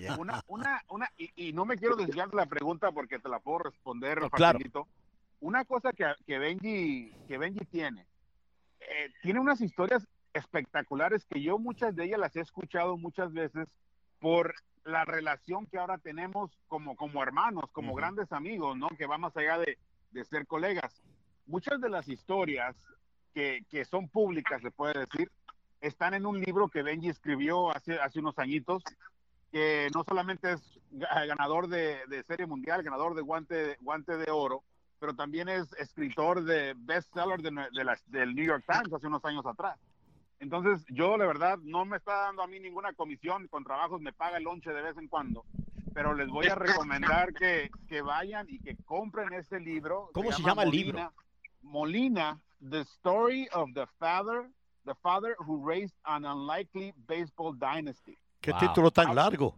Ya. Una, una, una, y, y no me quiero desviar de la pregunta porque te la puedo responder No, claro. Una cosa que, que, Benji, que Benji tiene, eh, tiene unas historias espectaculares que yo muchas de ellas las he escuchado muchas veces por la relación que ahora tenemos como, como hermanos, como grandes amigos, ¿no? Que va más allá de, de ser colegas. Muchas de las historias que, que son públicas, se puede decir, están en un libro que Benji escribió hace, hace unos añitos, que no solamente es ga- ganador de, de Serie Mundial, ganador de guante, guante de oro, pero también es escritor de bestseller de, de del New York Times hace unos años atrás. Entonces, yo, la verdad, no me está dando a mí ninguna comisión con trabajos, me paga el lonche de vez en cuando, pero les voy a recomendar que, que vayan y que compren ese libro. ¿Cómo se llama el libro? Molina, The Story of the Father, the Father Who Raised an Unlikely Baseball Dynasty. Qué Wow. título tan Ah, largo.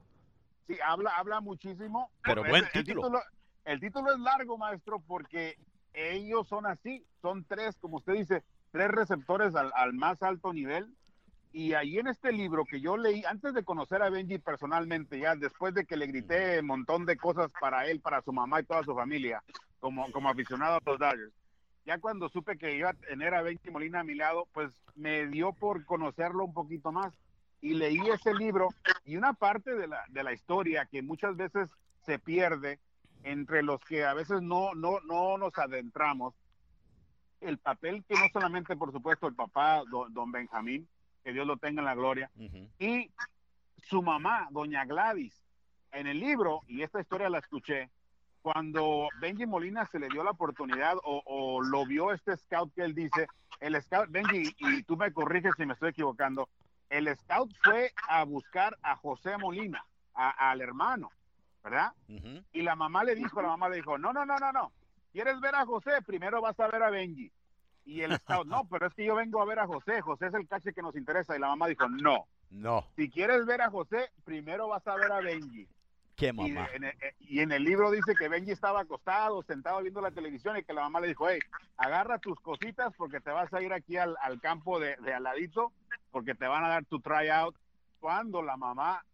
Sí, habla, habla muchísimo. Pero El- buen el, título. El título es largo, maestro, porque ellos son así. Son tres, como usted dice, tres receptores al, al más alto nivel. Y ahí en este libro que yo leí, antes de conocer a Benji personalmente, ya después de que le grité un montón de cosas para él, para su mamá y toda su familia, como, como aficionado a los Dodgers, ya cuando supe que iba a tener a Benji Molina a mi lado, pues me dio por conocerlo un poquito más. Y leí ese libro y una parte de la, de la historia que muchas veces se pierde entre los que a veces no, no, no nos adentramos, el papel que no solamente, por supuesto, el papá, don, don Benjamín, que Dios lo tenga en la gloria, y su mamá, doña Gladys, en el libro, y esta historia la escuché, cuando Benji Molina se le dio la oportunidad o, o lo vio este scout que él dice, el scout, Benji, y tú me corriges si me estoy equivocando, el scout fue a buscar a José Molina, a- al hermano, ¿verdad? Y la mamá le dijo, la mamá le dijo, no, no, no, no, no, ¿quieres ver a José? Primero vas a ver a Benji. Y el scout, no, pero es que yo vengo a ver a José, José es el cache que nos interesa. Y la mamá dijo, no, No, si quieres ver a José, primero vas a ver a Benji. qué Y mamá. en, el, y en el libro dice que Benji estaba acostado, sentado viendo la televisión y que la mamá le dijo, hey, agarra tus cositas porque te vas a ir aquí al, al campo de, de al ladito porque te van a dar tu tryout. Cuando la mamá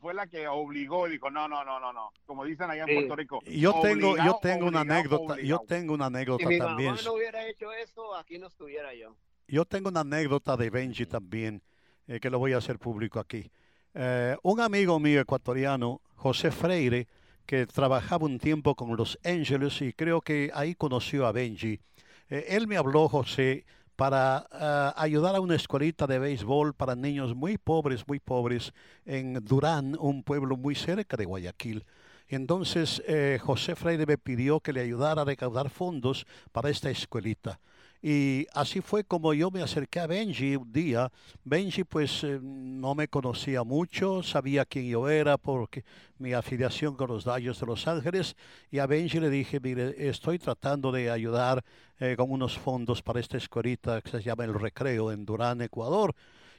fue la que obligó y dijo, no, no, no, no, no. Como dicen allá en Sí. Puerto Rico. Yo tengo, yo obligado, tengo una obligado, anécdota, yo tengo una Si anécdota mi también. no hubiera hecho eso, aquí no estuviera yo. Yo tengo una anécdota de Benji también, eh, que lo voy a hacer público aquí. Eh, un amigo mío ecuatoriano, José Freire, que trabajaba un tiempo con los Ángeles y creo que ahí conoció a Benji. Eh, él me habló, José, para ah, ayudar a una escuelita de béisbol para niños muy pobres, muy pobres, en Durán, un pueblo muy cerca de Guayaquil. Entonces, eh, José Freire me pidió que le ayudara a recaudar fondos para esta escuelita. Y así fue como yo me acerqué a Benji un día. Benji pues eh, no me conocía mucho, sabía quién yo era porque mi afiliación con los Dodgers de Los Ángeles. Y a Benji le dije, mire, estoy tratando de ayudar eh, con unos fondos para esta escuelita que se llama El Recreo en Durán, Ecuador.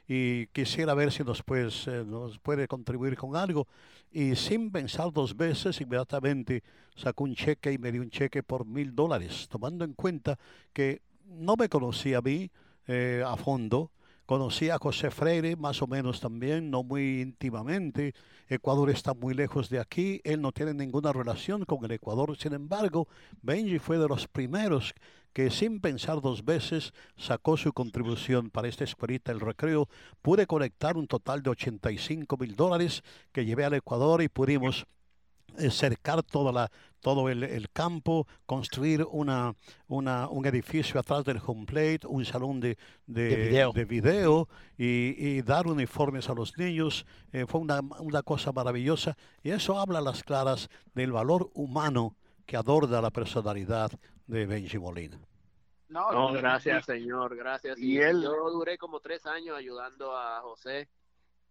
Y quisiera ver si nos, pues, eh, nos puede contribuir con algo. Y sin pensar dos veces, inmediatamente sacó un cheque y me dio un cheque por mil dólares, tomando en cuenta que no me conocía a mí eh, a fondo. Conocí a José Freire más o menos también, no muy íntimamente. Ecuador está muy lejos de aquí, él no tiene ninguna relación con el Ecuador. Sin embargo, Benji fue de los primeros que sin pensar dos veces sacó su contribución para esta escuelita, el recreo. Pude conectar un total de 85 mil dólares que llevé al Ecuador y pudimos cercar toda la, todo el, el campo, construir una, una, un edificio atrás del home plate, un salón de, de, De video. de video y, y dar uniformes a los niños. Eh, fue una, una cosa maravillosa y eso habla a las claras del valor humano que adorna la personalidad de Benji Molina. No, No, gracias, señor, gracias. y Y, él- yo duré como tres años ayudando a José.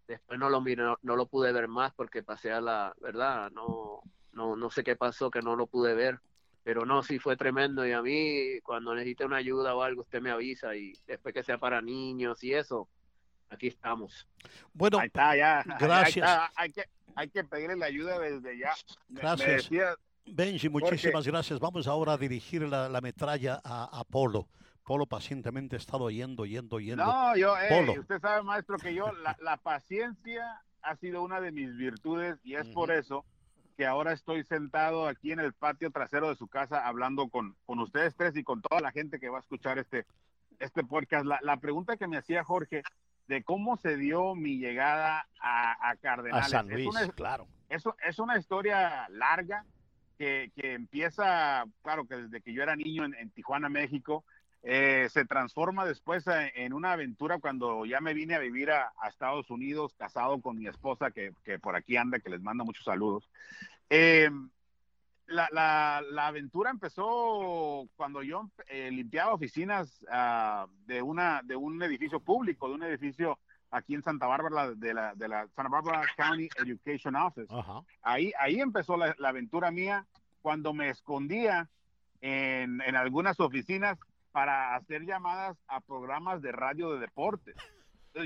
Después no lo miré, no, no lo pude ver más porque pasé a la verdad, no, no, no sé qué pasó que no lo pude ver. Pero no, sí fue tremendo. Y a mí, cuando necesite una ayuda o algo, usted me avisa. Y después que sea para niños y eso, aquí estamos. Bueno, Ahí está, ya. Ahí gracias. está, Hay, que, hay que pedirle la ayuda desde ya. Me Gracias. decía- Benji, muchísimas gracias. Vamos ahora a dirigir la, la metralla a, a Polo. Pacientemente ha estado oyendo, oyendo, oyendo. No, yo, eh, Polo. usted sabe, maestro, que yo, la, la paciencia ha sido una de mis virtudes y es por Ujú. eso que ahora estoy sentado aquí en el patio trasero de su casa hablando con, con ustedes tres y con toda la gente que va a escuchar este, este podcast. La, la pregunta que me hacía Jorge de cómo se dio mi llegada a, a A Cardenales. San es Luis, una- claro. eso es una historia larga que, que empieza, claro, que desde que yo era niño en, en Tijuana, México, eh, se transforma después eh, en una aventura cuando ya me vine a vivir a, a Estados Unidos, casado con mi esposa, que, que por aquí anda, que les manda muchos saludos. Eh, la, la, la aventura empezó cuando yo eh, limpiaba oficinas ah, de, una, de un edificio público, de un edificio aquí en Santa Bárbara, de la, de la Santa Bárbara County Education Office. Ajá. Ahí, ahí empezó la, la aventura mía cuando me escondía en, en algunas oficinas para hacer llamadas a programas de radio de deportes.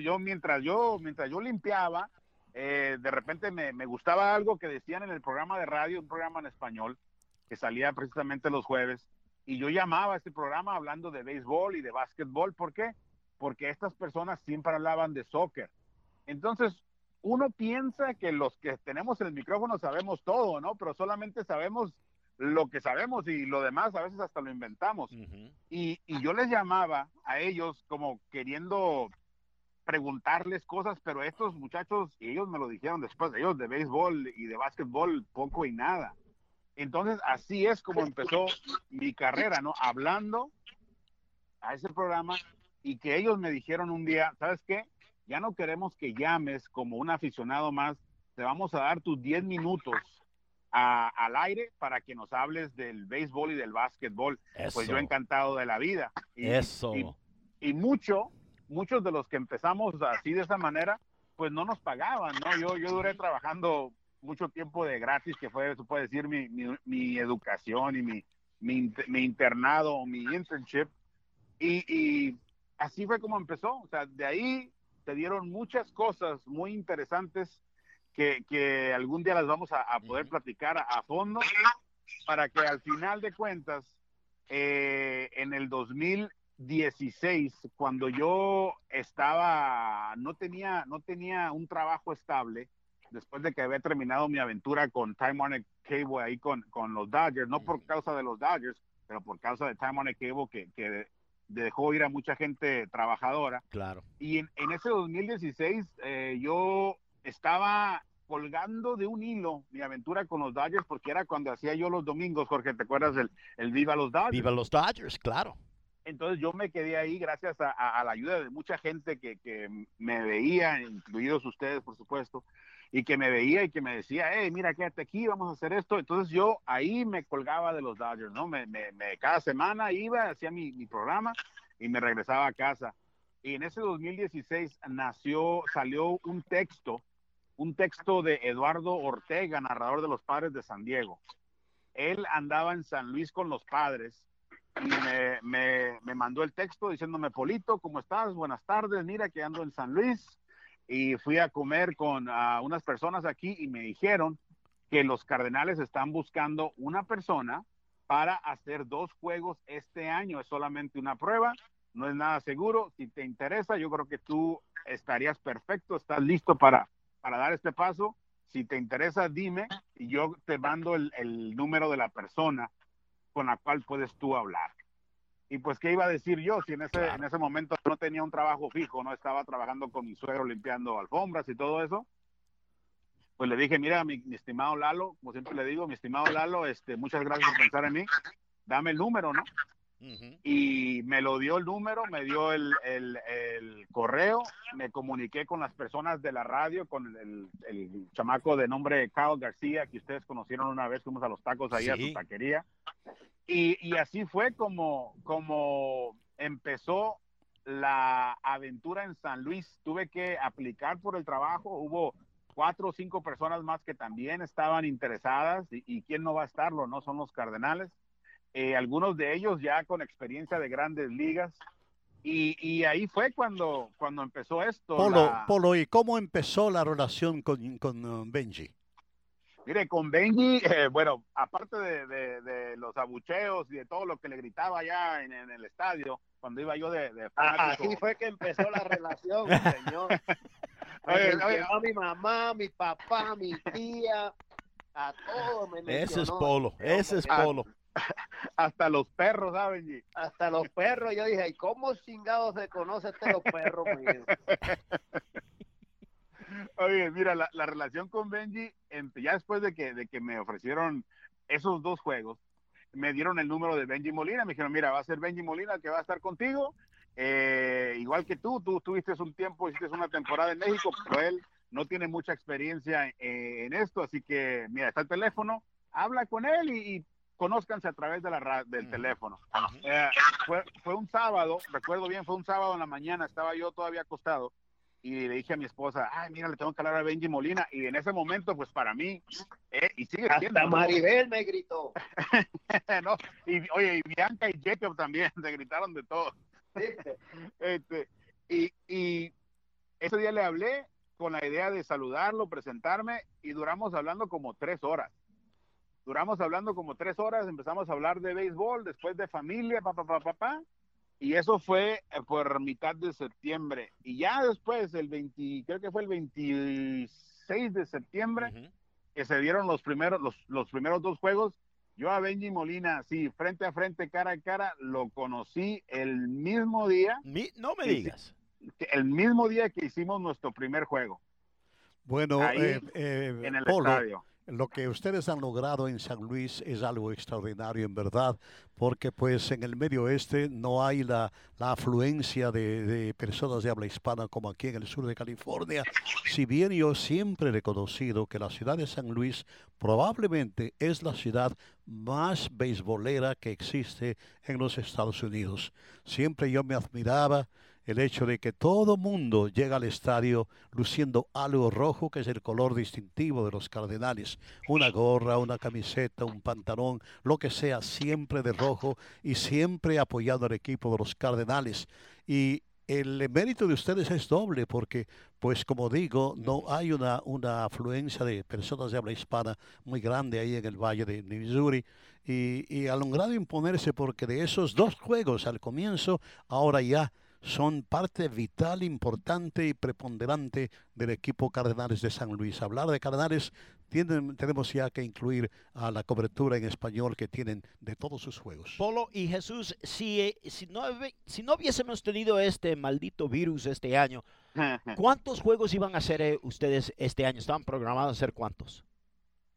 Yo mientras yo mientras yo limpiaba, eh, de repente me, me, gustaba algo que decían en el programa de radio, un programa en español que salía precisamente los jueves, y yo llamaba a este programa hablando de béisbol y de básquetbol. ¿Por qué? Porque estas personas siempre hablaban de soccer. Entonces, uno piensa que los que tenemos el micrófono sabemos todo, ¿no? Pero solamente sabemos lo que sabemos y lo demás a veces hasta lo inventamos. y, y, yo les llamaba a ellos como queriendo preguntarles cosas, pero estos muchachos, y ellos me lo dijeron después, ellos de béisbol y de básquetbol, poco y nada. Entonces, así es como empezó mi carrera, ¿no? Hablando a ese programa y que ellos me dijeron un día, ¿sabes qué? Ya no queremos que llames como un aficionado más, te vamos a dar tus 10 minutos al aire para que nos hables del béisbol y del básquetbol. Pues yo encantado de la vida. Y, Eso. Y, y, mucho, muchos de los que empezamos así de esa manera, pues no nos pagaban, ¿no? Yo, yo duré trabajando mucho tiempo de gratis, que fue, se puede decir, mi, mi, mi educación y mi, mi, mi, internado o mi internship. Y, y, así fue como empezó. O sea, de ahí se dieron muchas cosas muy interesantes que, que algún día las vamos a, a poder platicar a, a, fondo para que al final de cuentas, eh, en el 2016, cuando yo estaba, no tenía, no tenía un trabajo estable, después de que había terminado mi aventura con Time Warner Cable ahí con, con los Dodgers, no por causa de los Dodgers, pero por causa de Time Warner Cable que, que dejó ir a mucha gente trabajadora. Claro. Y en, en ese 2016 eh, yo estaba colgando de un hilo mi aventura con los Dodgers porque era cuando hacía yo los domingos, Jorge, ¿te acuerdas el, el Viva los Dodgers? Viva los Dodgers, claro. Entonces yo me quedé ahí gracias a, a, a la ayuda de mucha gente que, que, me veía, incluidos ustedes, por supuesto, y que me veía y que me decía, hey, mira, quédate aquí, vamos a hacer esto. Entonces yo ahí me colgaba de los Dodgers, ¿no? Me, me, me cada semana iba, hacía mi, mi, programa y me regresaba a casa. Y en ese 2016 nació, salió un texto, un texto de Eduardo Ortega, narrador de los padres de San Diego. Él andaba en San Luis con los padres y me, me, mandó el texto diciéndome, Polito, ¿cómo estás? Buenas tardes, mira que ando en San Luis y fui a comer con unas personas aquí y me dijeron que los Cardenales están buscando una persona para hacer dos juegos este año. Es solamente una prueba, no es nada seguro. Si te interesa, yo creo que tú estarías perfecto, estás listo para, para dar este paso. Si te interesa, dime y yo te mando el, el número de la persona con la cual puedes tú hablar y pues qué iba a decir yo si en ese claro. en ese momento no tenía un trabajo fijo no estaba trabajando con mi suegro limpiando alfombras y todo eso pues le dije mira mi, mi, estimado Lalo como siempre le digo mi estimado Lalo este muchas gracias por pensar en mí dame el número no uh -huh. y me lo dio el número me dio el, el, el, correo me comuniqué con las personas de la radio con el, el, chamaco de nombre Carl García que ustedes conocieron una vez fuimos a los tacos ahí sí. a su taquería y, y, así fue como, como empezó la aventura en San Luis. Tuve que aplicar por el trabajo. Hubo cuatro o cinco personas más que también estaban interesadas. ¿Y, y quién no va a estarlo? No son los Cardenales. Eh, algunos de ellos ya con experiencia de grandes ligas. Y, y, ahí fue cuando, cuando empezó esto. Polo, la... Polo, ¿y cómo empezó la relación con, con uh, Benji? Mire, con Benji, eh, bueno, aparte de, de, de, los abucheos y de todo lo que le gritaba allá en, en el estadio, cuando iba yo de... de Así fue que empezó la relación, señor. oye, oye, a mi mamá, mi papá, mi tía, a todos me. Ese es Polo, ese es Polo. Hasta los perros, ¿saben? Benji? Hasta los perros. Yo dije, ¿y cómo chingados se conoce este los perros, mío? Oye, mira, la, la, relación con Benji, ya después de que, de que me ofrecieron esos dos juegos, me dieron el número de Benji Molina, me dijeron, mira, va a ser Benji Molina que va a estar contigo, eh, igual que tú, tú tuviste un tiempo, hiciste una temporada en México, pero él no tiene mucha experiencia eh, en esto, así que, mira, está el teléfono, habla con él y, y conózcanse a través de la, del teléfono. Eh, fue, fue un sábado, recuerdo bien, fue un sábado en la mañana, estaba yo todavía acostado, y le dije a mi esposa, ay, mira, le tengo que hablar a Benji Molina. Y en ese momento, pues para mí, eh, y sigue siendo. Hasta ¿no? Maribel me gritó. ¿no? Y oye, y Bianca y Jacob también, se gritaron de todo. Este, y, y ese día le hablé con la idea de saludarlo, presentarme, y duramos hablando como tres horas. Duramos hablando como tres horas, empezamos a hablar de béisbol, después de familia, papá, papá, papá. Y eso fue eh, por mitad de septiembre. Y ya después, el 20, creo que fue el 26 de septiembre, que se dieron los primeros, los, los primeros dos juegos. Yo a Benji Molina, sí, frente a frente, cara a cara, lo conocí el mismo día, Mi- no me digas. que- el mismo día que hicimos nuestro primer juego Bueno, Ahí, eh, eh, en el Polo, estadio. Lo que ustedes han logrado en San Luis es algo extraordinario, en verdad, porque pues en el medio oeste no hay la, la afluencia de, de personas de habla hispana como aquí en el sur de California. Si bien yo siempre he reconocido que la ciudad de San Luis probablemente es la ciudad más beisbolera que existe en los Estados Unidos. Siempre yo me admiraba el hecho de que todo mundo llega al estadio luciendo algo rojo, que es el color distintivo de los cardenales. Una gorra, una camiseta, un pantalón, lo que sea, siempre de rojo y siempre apoyando al equipo de los cardenales. Y el mérito de ustedes es doble porque, pues como digo, no hay una, una afluencia de personas de habla hispana muy grande ahí en el Valle de Missouri y, y han logrado imponerse porque de esos dos juegos al comienzo, ahora ya son parte vital, importante y preponderante del equipo Cardenales de San Luis. Hablar de Cardenales, tienen- tenemos ya que incluir a la cobertura en español que tienen de todos sus juegos. Polo y Jesús, si, eh, si, no, si no hubiésemos tenido este maldito virus este año, ¿cuántos juegos iban a hacer eh, ustedes este año? ¿Estaban programados a hacer cuántos?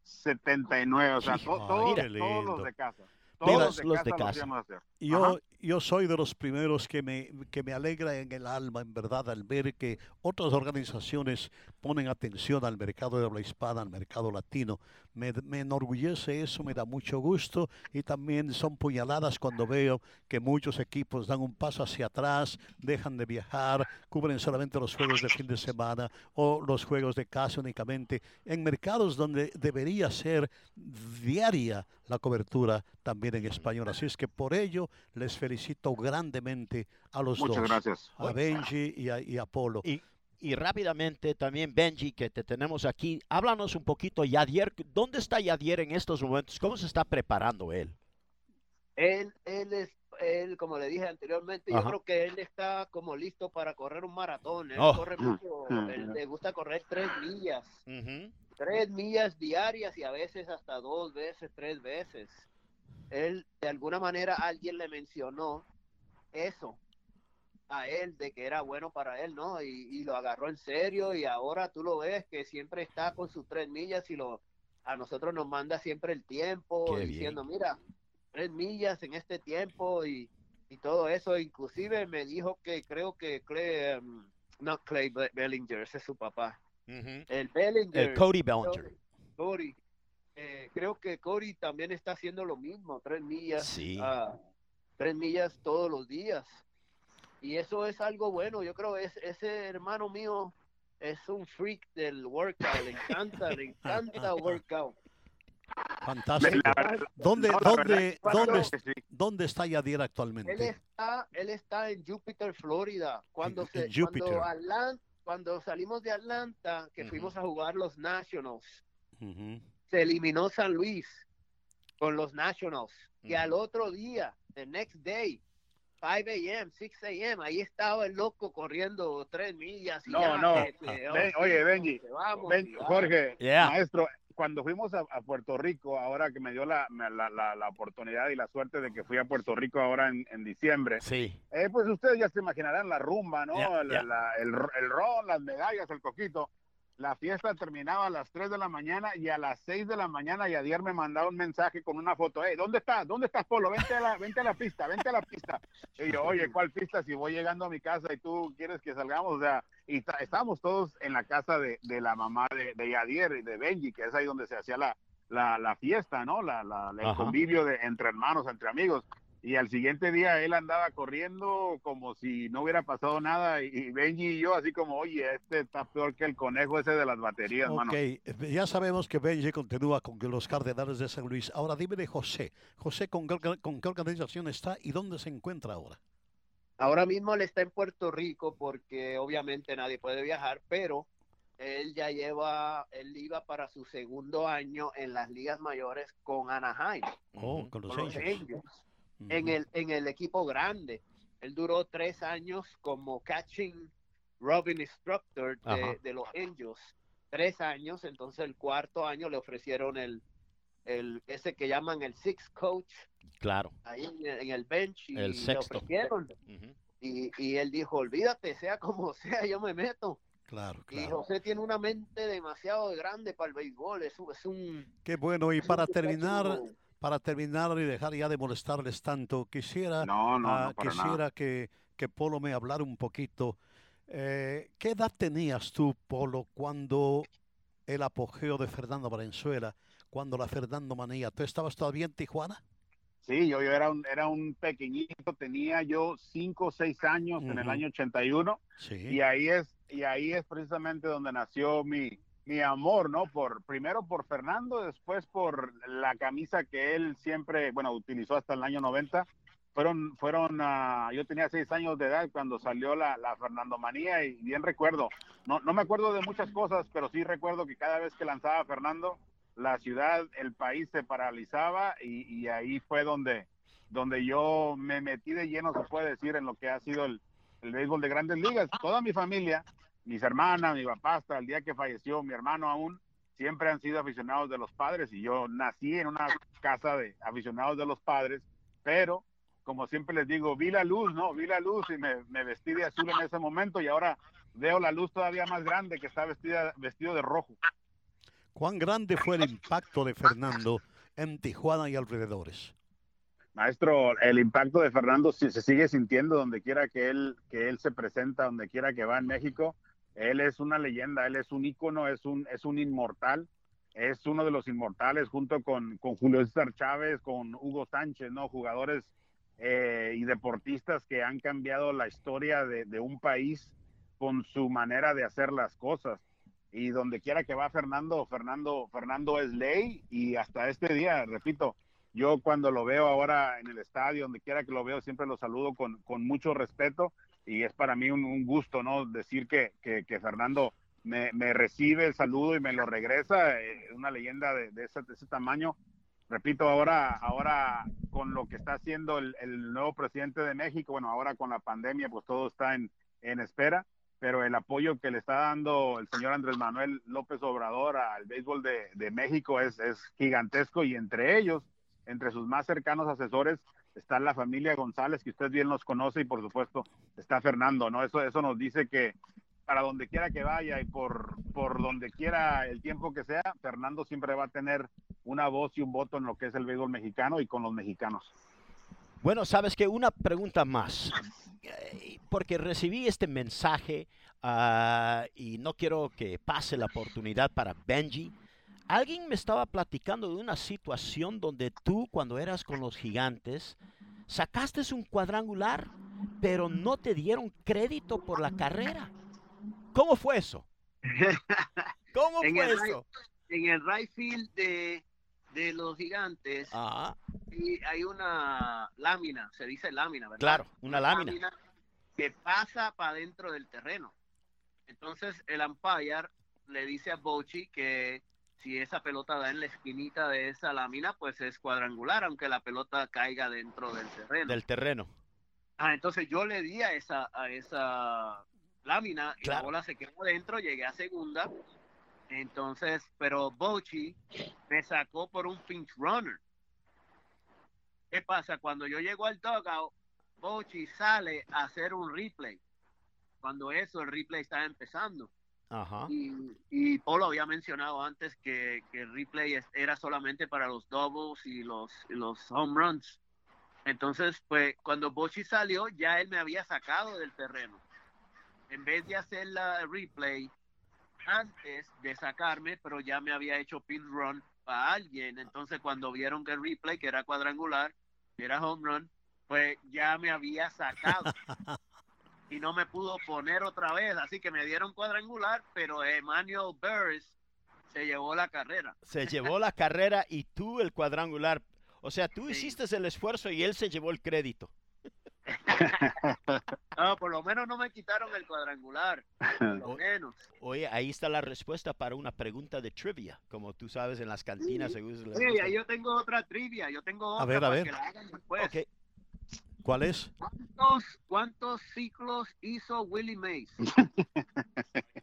79, o sea, to- Hijo, todos, los de casa. Todos Todos de los casa de los casa. Yo. Yo soy de los primeros que me, que me alegra en el alma, en verdad, al ver que otras organizaciones ponen atención al mercado de habla hispana, al mercado latino. Me, me enorgullece eso, me da mucho gusto y también son puñaladas cuando veo que muchos equipos dan un paso hacia atrás, dejan de viajar, cubren solamente los juegos de fin de semana o los juegos de casa únicamente, en mercados donde debería ser diaria la cobertura también en español. Así es que por ello les felicito grandemente a los Muchas dos, gracias. a Benji y a, y a Polo. Y, y rápidamente también, Benji, que te tenemos aquí, háblanos un poquito, Yadier, ¿dónde está Yadier en estos momentos? ¿Cómo se está preparando él? Él, él es, él, como le dije anteriormente, Ajá. yo creo que él está como listo para correr un maratón. Él Oh. corre mucho, él le gusta correr tres millas, tres millas diarias y a veces hasta dos veces, tres veces. Él, de alguna manera, alguien le mencionó eso a él, de que era bueno para él, ¿no? Y, y lo agarró en serio y ahora tú lo ves que siempre está con sus tres millas y lo a nosotros nos manda siempre el tiempo Qué diciendo, mira, tres millas en este tiempo y, y todo eso. Inclusive me dijo que creo que Clay, um, no Clay Be- Bellinger, ese es su papá. El Bellinger. El Cody Bellinger. Cody. Eh, creo que Cody también está haciendo lo mismo, tres millas, Sí. ah, tres millas todos los días. Y eso es algo bueno. Yo creo es ese hermano mío es un freak del workout. Le encanta, le encanta workout. Fantástico. ¿Dónde, no, dónde, dónde, sí. dónde está Yadier Él actualmente? está, él está en Jupiter, Florida. Cuando En- se, en Júpiter. cuando, Atlan- cuando salimos de Atlanta, que Ujú. fuimos a jugar los Nationals, Ujú. Se eliminó San Luis con los Nationals. Y Ujú. al otro día, the next day, 5 a.m., 6 a.m., ahí estaba el loco corriendo tres millas. Y No, ya, no. oh, sí, oye, Benji, vamos, y vamos. Jorge, Yeah. maestro, cuando fuimos a, a Puerto Rico, ahora que me dio la, la, la- la oportunidad y la suerte de que fui a Puerto Rico ahora en, en diciembre, Sí. eh, pues ustedes ya se imaginarán la rumba, ¿no? Ya. la- el, el ron, las medallas, el coquito. La fiesta terminaba a las 3 de la mañana y a las 6 de la mañana Yadier me mandaba un mensaje con una foto. Hey, ¿dónde estás? ¿Dónde estás, Polo? Vente a la, vente a la pista, vente a la pista. Y yo, oye, ¿cuál pista? Si voy llegando a mi casa y tú quieres que salgamos, o sea, y estábamos todos en la casa de, de la mamá de, de Yadier y de Benji, que es ahí donde se hacía la, la, la fiesta, ¿no? La, la- el convivio de, entre hermanos, entre amigos. Y al siguiente día él andaba corriendo como si no hubiera pasado nada y Benji y yo así como, oye, este está peor que el conejo ese de las baterías, Ok, mano. eh, ya sabemos que Benji continúa con los Cardenales de San Luis. Ahora dime de José. José, ¿con qué, con qué organización está y dónde se encuentra ahora? Ahora mismo él está en Puerto Rico porque obviamente nadie puede viajar, pero él ya lleva, él iba para su segundo año en las ligas mayores con Anaheim, Oh, con los con los Angels. Angels, en Ujú. el, en el equipo grande. Él duró tres años como catching Robin Instructor de, de los Angels. Tres años, entonces el cuarto año le ofrecieron el, el ese que llaman el six coach Claro. ahí en, el- en el bench y El le sexto. ofrecieron. Ujú. Y, y él dijo, olvídate, sea como sea, yo me meto. Claro, Y claro. José tiene una mente demasiado grande para el béisbol, es, un- es un... Qué bueno. Y para terminar, para terminar y dejar ya de molestarles tanto, quisiera, No, no, ah, no, quisiera que, que Polo me hablara un poquito. Eh, ¿Qué edad tenías tú, Polo, cuando el apogeo de Fernando Valenzuela, cuando la Fernando Manía, ¿tú estabas todavía en Tijuana? Sí, yo, yo era, un, era un pequeñito, tenía yo cinco o seis años en el año 81 Sí. y ahí es y ahí es precisamente donde nació mi mi amor no por primero por Fernando después por la camisa que él siempre bueno utilizó hasta el año 90 fueron fueron ah, yo tenía seis años de edad cuando salió la, la Fernando Manía y bien recuerdo. No no me acuerdo de muchas cosas pero sí recuerdo que cada vez que lanzaba Fernando la ciudad el país se paralizaba y, y ahí fue donde donde yo me metí de lleno se puede decir en lo que ha sido el el béisbol de grandes ligas. Toda mi familia, mis hermanas, mi papá, hasta el día que falleció, mi hermano aún, siempre han sido aficionados de los padres y yo nací en una casa de aficionados de los padres, pero como siempre les digo, vi la luz, ¿no? Vi la luz y me, me vestí de azul en ese momento y ahora veo la luz todavía más grande que está vestida, vestido de rojo. ¿Cuán grande fue el impacto de Fernando en Tijuana y alrededores? Maestro, el impacto de Fernando se sigue sintiendo donde quiera que él, que él se presenta, donde quiera que va en México. Él es una leyenda, él es un ícono, es un, es un inmortal, es uno de los inmortales junto con, con Julio César Chávez, con Hugo Sánchez, ¿no? Jugadores eh, y deportistas que han cambiado la historia de, de un país con su manera de hacer las cosas. Y donde quiera que va Fernando, Fernando, Fernando es ley y hasta este día, repito, yo cuando lo veo ahora en el estadio, donde quiera que lo veo, siempre lo saludo con, con mucho respeto y es para mí un, un gusto, ¿no? Decir que, que, que Fernando me, me, recibe el saludo y me lo regresa, eh, una leyenda de, de, ese, de, ese, tamaño. Repito, ahora, ahora con lo que está haciendo el, el, nuevo presidente de México, bueno, ahora con la pandemia, pues todo está en, en espera, pero el apoyo que le está dando el señor Andrés Manuel López Obrador al béisbol de, de México es, es gigantesco y entre ellos entre sus más cercanos asesores está la familia González, que usted bien los conoce, y por supuesto está Fernando, ¿no? Eso, eso nos dice que para donde quiera que vaya y por, por donde quiera el tiempo que sea, Fernando siempre va a tener una voz y un voto en lo que es el béisbol mexicano y con los mexicanos. Bueno, sabes que una pregunta más, porque recibí este mensaje uh, y no quiero que pase la oportunidad para Benji. Alguien me estaba platicando de una situación donde tú, cuando eras con los gigantes, sacaste un cuadrangular, pero no te dieron crédito por la carrera. ¿Cómo fue eso? ¿Cómo en fue el eso? En el right field de, de los gigantes, ah. y hay una lámina, se dice lámina, ¿verdad? Claro, una, una lámina. lámina. que pasa para dentro del terreno. Entonces el umpire le dice a Bochi que si esa pelota da en la esquinita de esa lámina, pues es cuadrangular, aunque la pelota caiga dentro del terreno. Del terreno. Ah, entonces yo le di a esa, a esa lámina y claro. la bola se quedó dentro, llegué a segunda. Entonces, pero Bochi me sacó por un pinch runner. ¿Qué pasa? Cuando yo llego al dugout, Bochi sale a hacer un replay. Cuando eso, el replay está empezando. Ajá. Y, y Polo había mencionado antes que, que, el replay era solamente para los doubles y los, y los home runs. Entonces, pues cuando Bochi salió, ya él me había sacado del terreno. En vez de hacer la replay antes de sacarme, pero ya me había hecho pin run para alguien. Entonces, cuando vieron que el replay, que era cuadrangular, que era home run, pues ya me había sacado y no me pudo poner otra vez, así que me dieron cuadrangular, pero Emmanuel Burris se llevó la carrera. Se llevó la carrera y tú el cuadrangular. O sea, tú Sí. hiciste el esfuerzo y él se llevó el crédito. No, por lo menos no me quitaron el cuadrangular, por lo menos. Oye, ahí está la respuesta para una pregunta de trivia. Como tú sabes, en las cantinas Sí, respuesta. yo tengo otra trivia, yo tengo otra A ver, a ver. que la hagan después. Ok, ¿Cuál es? ¿Cuántos, cuántos ciclos hizo Willie Mays?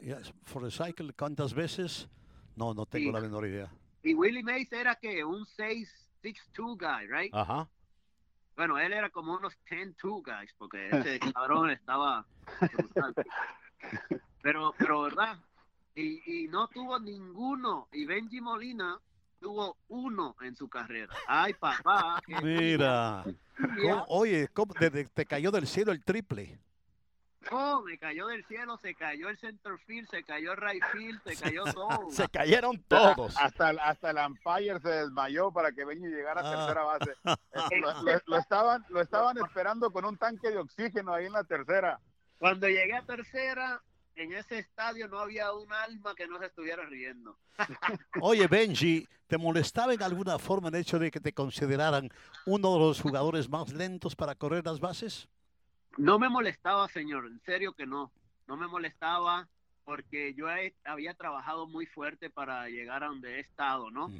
Yes, For the cycle, ¿cuántas veces? No, no tengo Sí. la menor idea. Y Willie Mays era que un 6 6'2 guy, right? Ajá. Bueno, él era como unos 10'2 guys, porque ese cabrón estaba. Pero, pero verdad, y, y no tuvo ninguno, y Benji Molina tuvo uno en su carrera. Ay, papá. Mira. envidia. ¿Cómo- oye, ¿cómo te, cayó del cielo el triple? Oh, me cayó del cielo, se cayó el center field, se cayó el right field, se cayó todo. Se cayeron todos. Hasta, el- hasta el umpire se desmayó para que Benji llegara a Ah. tercera base. Eh, Lo, lo- lo estaban, lo estaban esperando con un tanque de oxígeno ahí en la tercera. Cuando llegué a tercera, en ese estadio no había un alma que no se estuviera riendo. Oye, Benji, ¿te molestaba en alguna forma el hecho de que te consideraran uno de los jugadores más lentos para correr las bases? No me molestaba, señor, en serio que no. No me molestaba porque yo he- había trabajado muy fuerte para llegar a donde he estado, ¿no?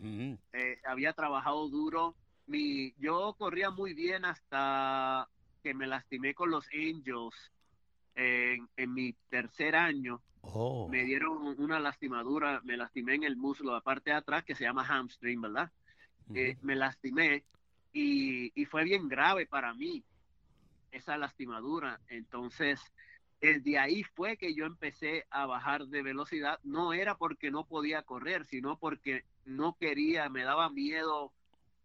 Eh, había trabajado duro. Mi, yo corría muy bien hasta que me lastimé con los Angels en, en mi tercer año. Oh, Me dieron una lastimadura, me lastimé en el muslo, la parte de atrás, que se llama hamstring, ¿verdad? eh, me lastimé y, y fue bien grave para mí esa lastimadura. Entonces, desde ahí fue que yo empecé a bajar de velocidad. No era porque no podía correr, sino porque no quería, me daba miedo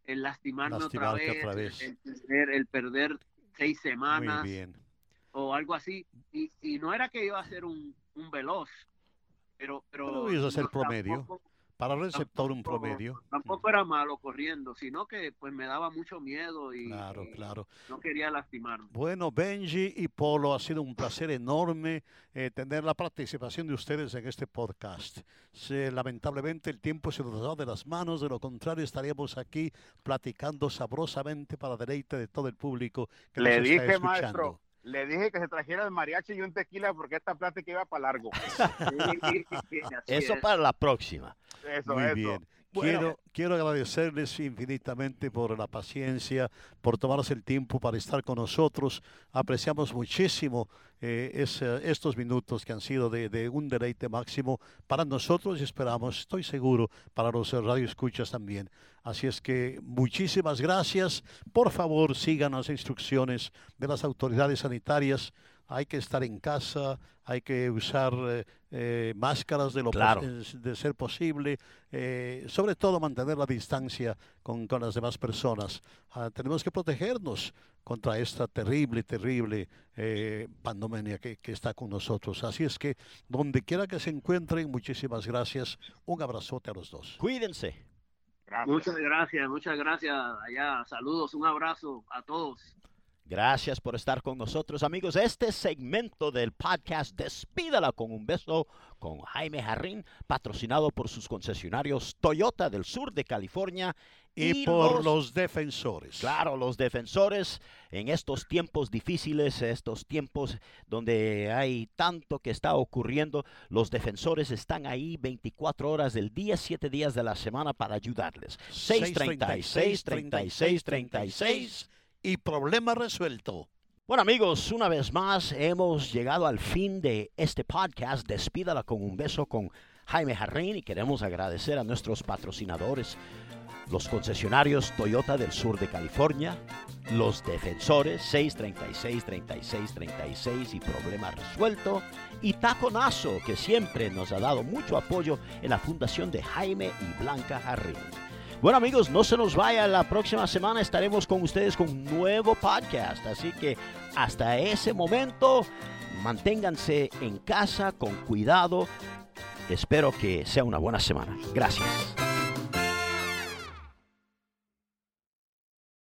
el lastimarme otra vez, otra vez. El, perder, el perder seis semanas Muy bien. O algo así. Y, y no era que iba a ser un, un veloz, pero... pero Pero a ser promedio. tampoco- Para receptor un promedio. Tampoco era malo corriendo, sino que pues me daba mucho miedo y, Claro, claro. no quería lastimarme. Bueno, Benji y Polo, ha sido un placer enorme eh, tener la participación de ustedes en este podcast. Se- lamentablemente el tiempo se nos ha dado de las manos, de lo contrario estaríamos aquí platicando sabrosamente para deleite de todo el público que Le nos está dije, escuchando. maestro, le dije que se trajera el mariachi y un tequila porque esta plática iba para largo. Eso es. para la próxima. Eso, Muy eso. bien. Quiero, quiero agradecerles infinitamente por la paciencia, por tomarse el tiempo para estar con nosotros. Apreciamos muchísimo eh, estos minutos que han sido de, de un deleite máximo para nosotros y esperamos, estoy seguro, para los radioescuchas también. Así es que muchísimas gracias. Por favor, sigan las instrucciones de las autoridades sanitarias. Hay que estar en casa, hay que usar eh, eh, máscaras de lo Claro. de ser posible, eh, sobre todo mantener la distancia con, con las demás personas. Ah, tenemos que protegernos contra esta terrible, terrible eh, pandemia que, que está con nosotros. Así es que donde quiera que se encuentren, muchísimas gracias. Un abrazote a los dos. Cuídense. Gracias. Muchas gracias, muchas gracias allá. Saludos, un abrazo a todos. Gracias por estar con nosotros, amigos. Este segmento del podcast Despídala con un beso con Jaime Jarrín, patrocinado por sus concesionarios Toyota del sur de California Y, por los- los defensores. Claro, los defensores en estos tiempos difíciles, estos tiempos donde hay tanto que está ocurriendo, los defensores están ahí 24 horas del día, 7 días de la semana para ayudarles. 636 36 36 y problema resuelto. Bueno amigos, una vez más hemos llegado al fin de este podcast. Despídala con un beso con Jaime Jarrín y queremos agradecer a nuestros patrocinadores, los concesionarios Toyota del sur de California, los defensores 636 36 36 y problema resuelto y Taconazo que siempre nos ha dado mucho apoyo en la fundación de Jaime y Blanca Jarrín. Bueno amigos, no se nos vaya, la próxima semana estaremos con ustedes con un nuevo podcast, así que hasta ese momento manténganse en casa con cuidado. Espero que sea una buena semana. Gracias.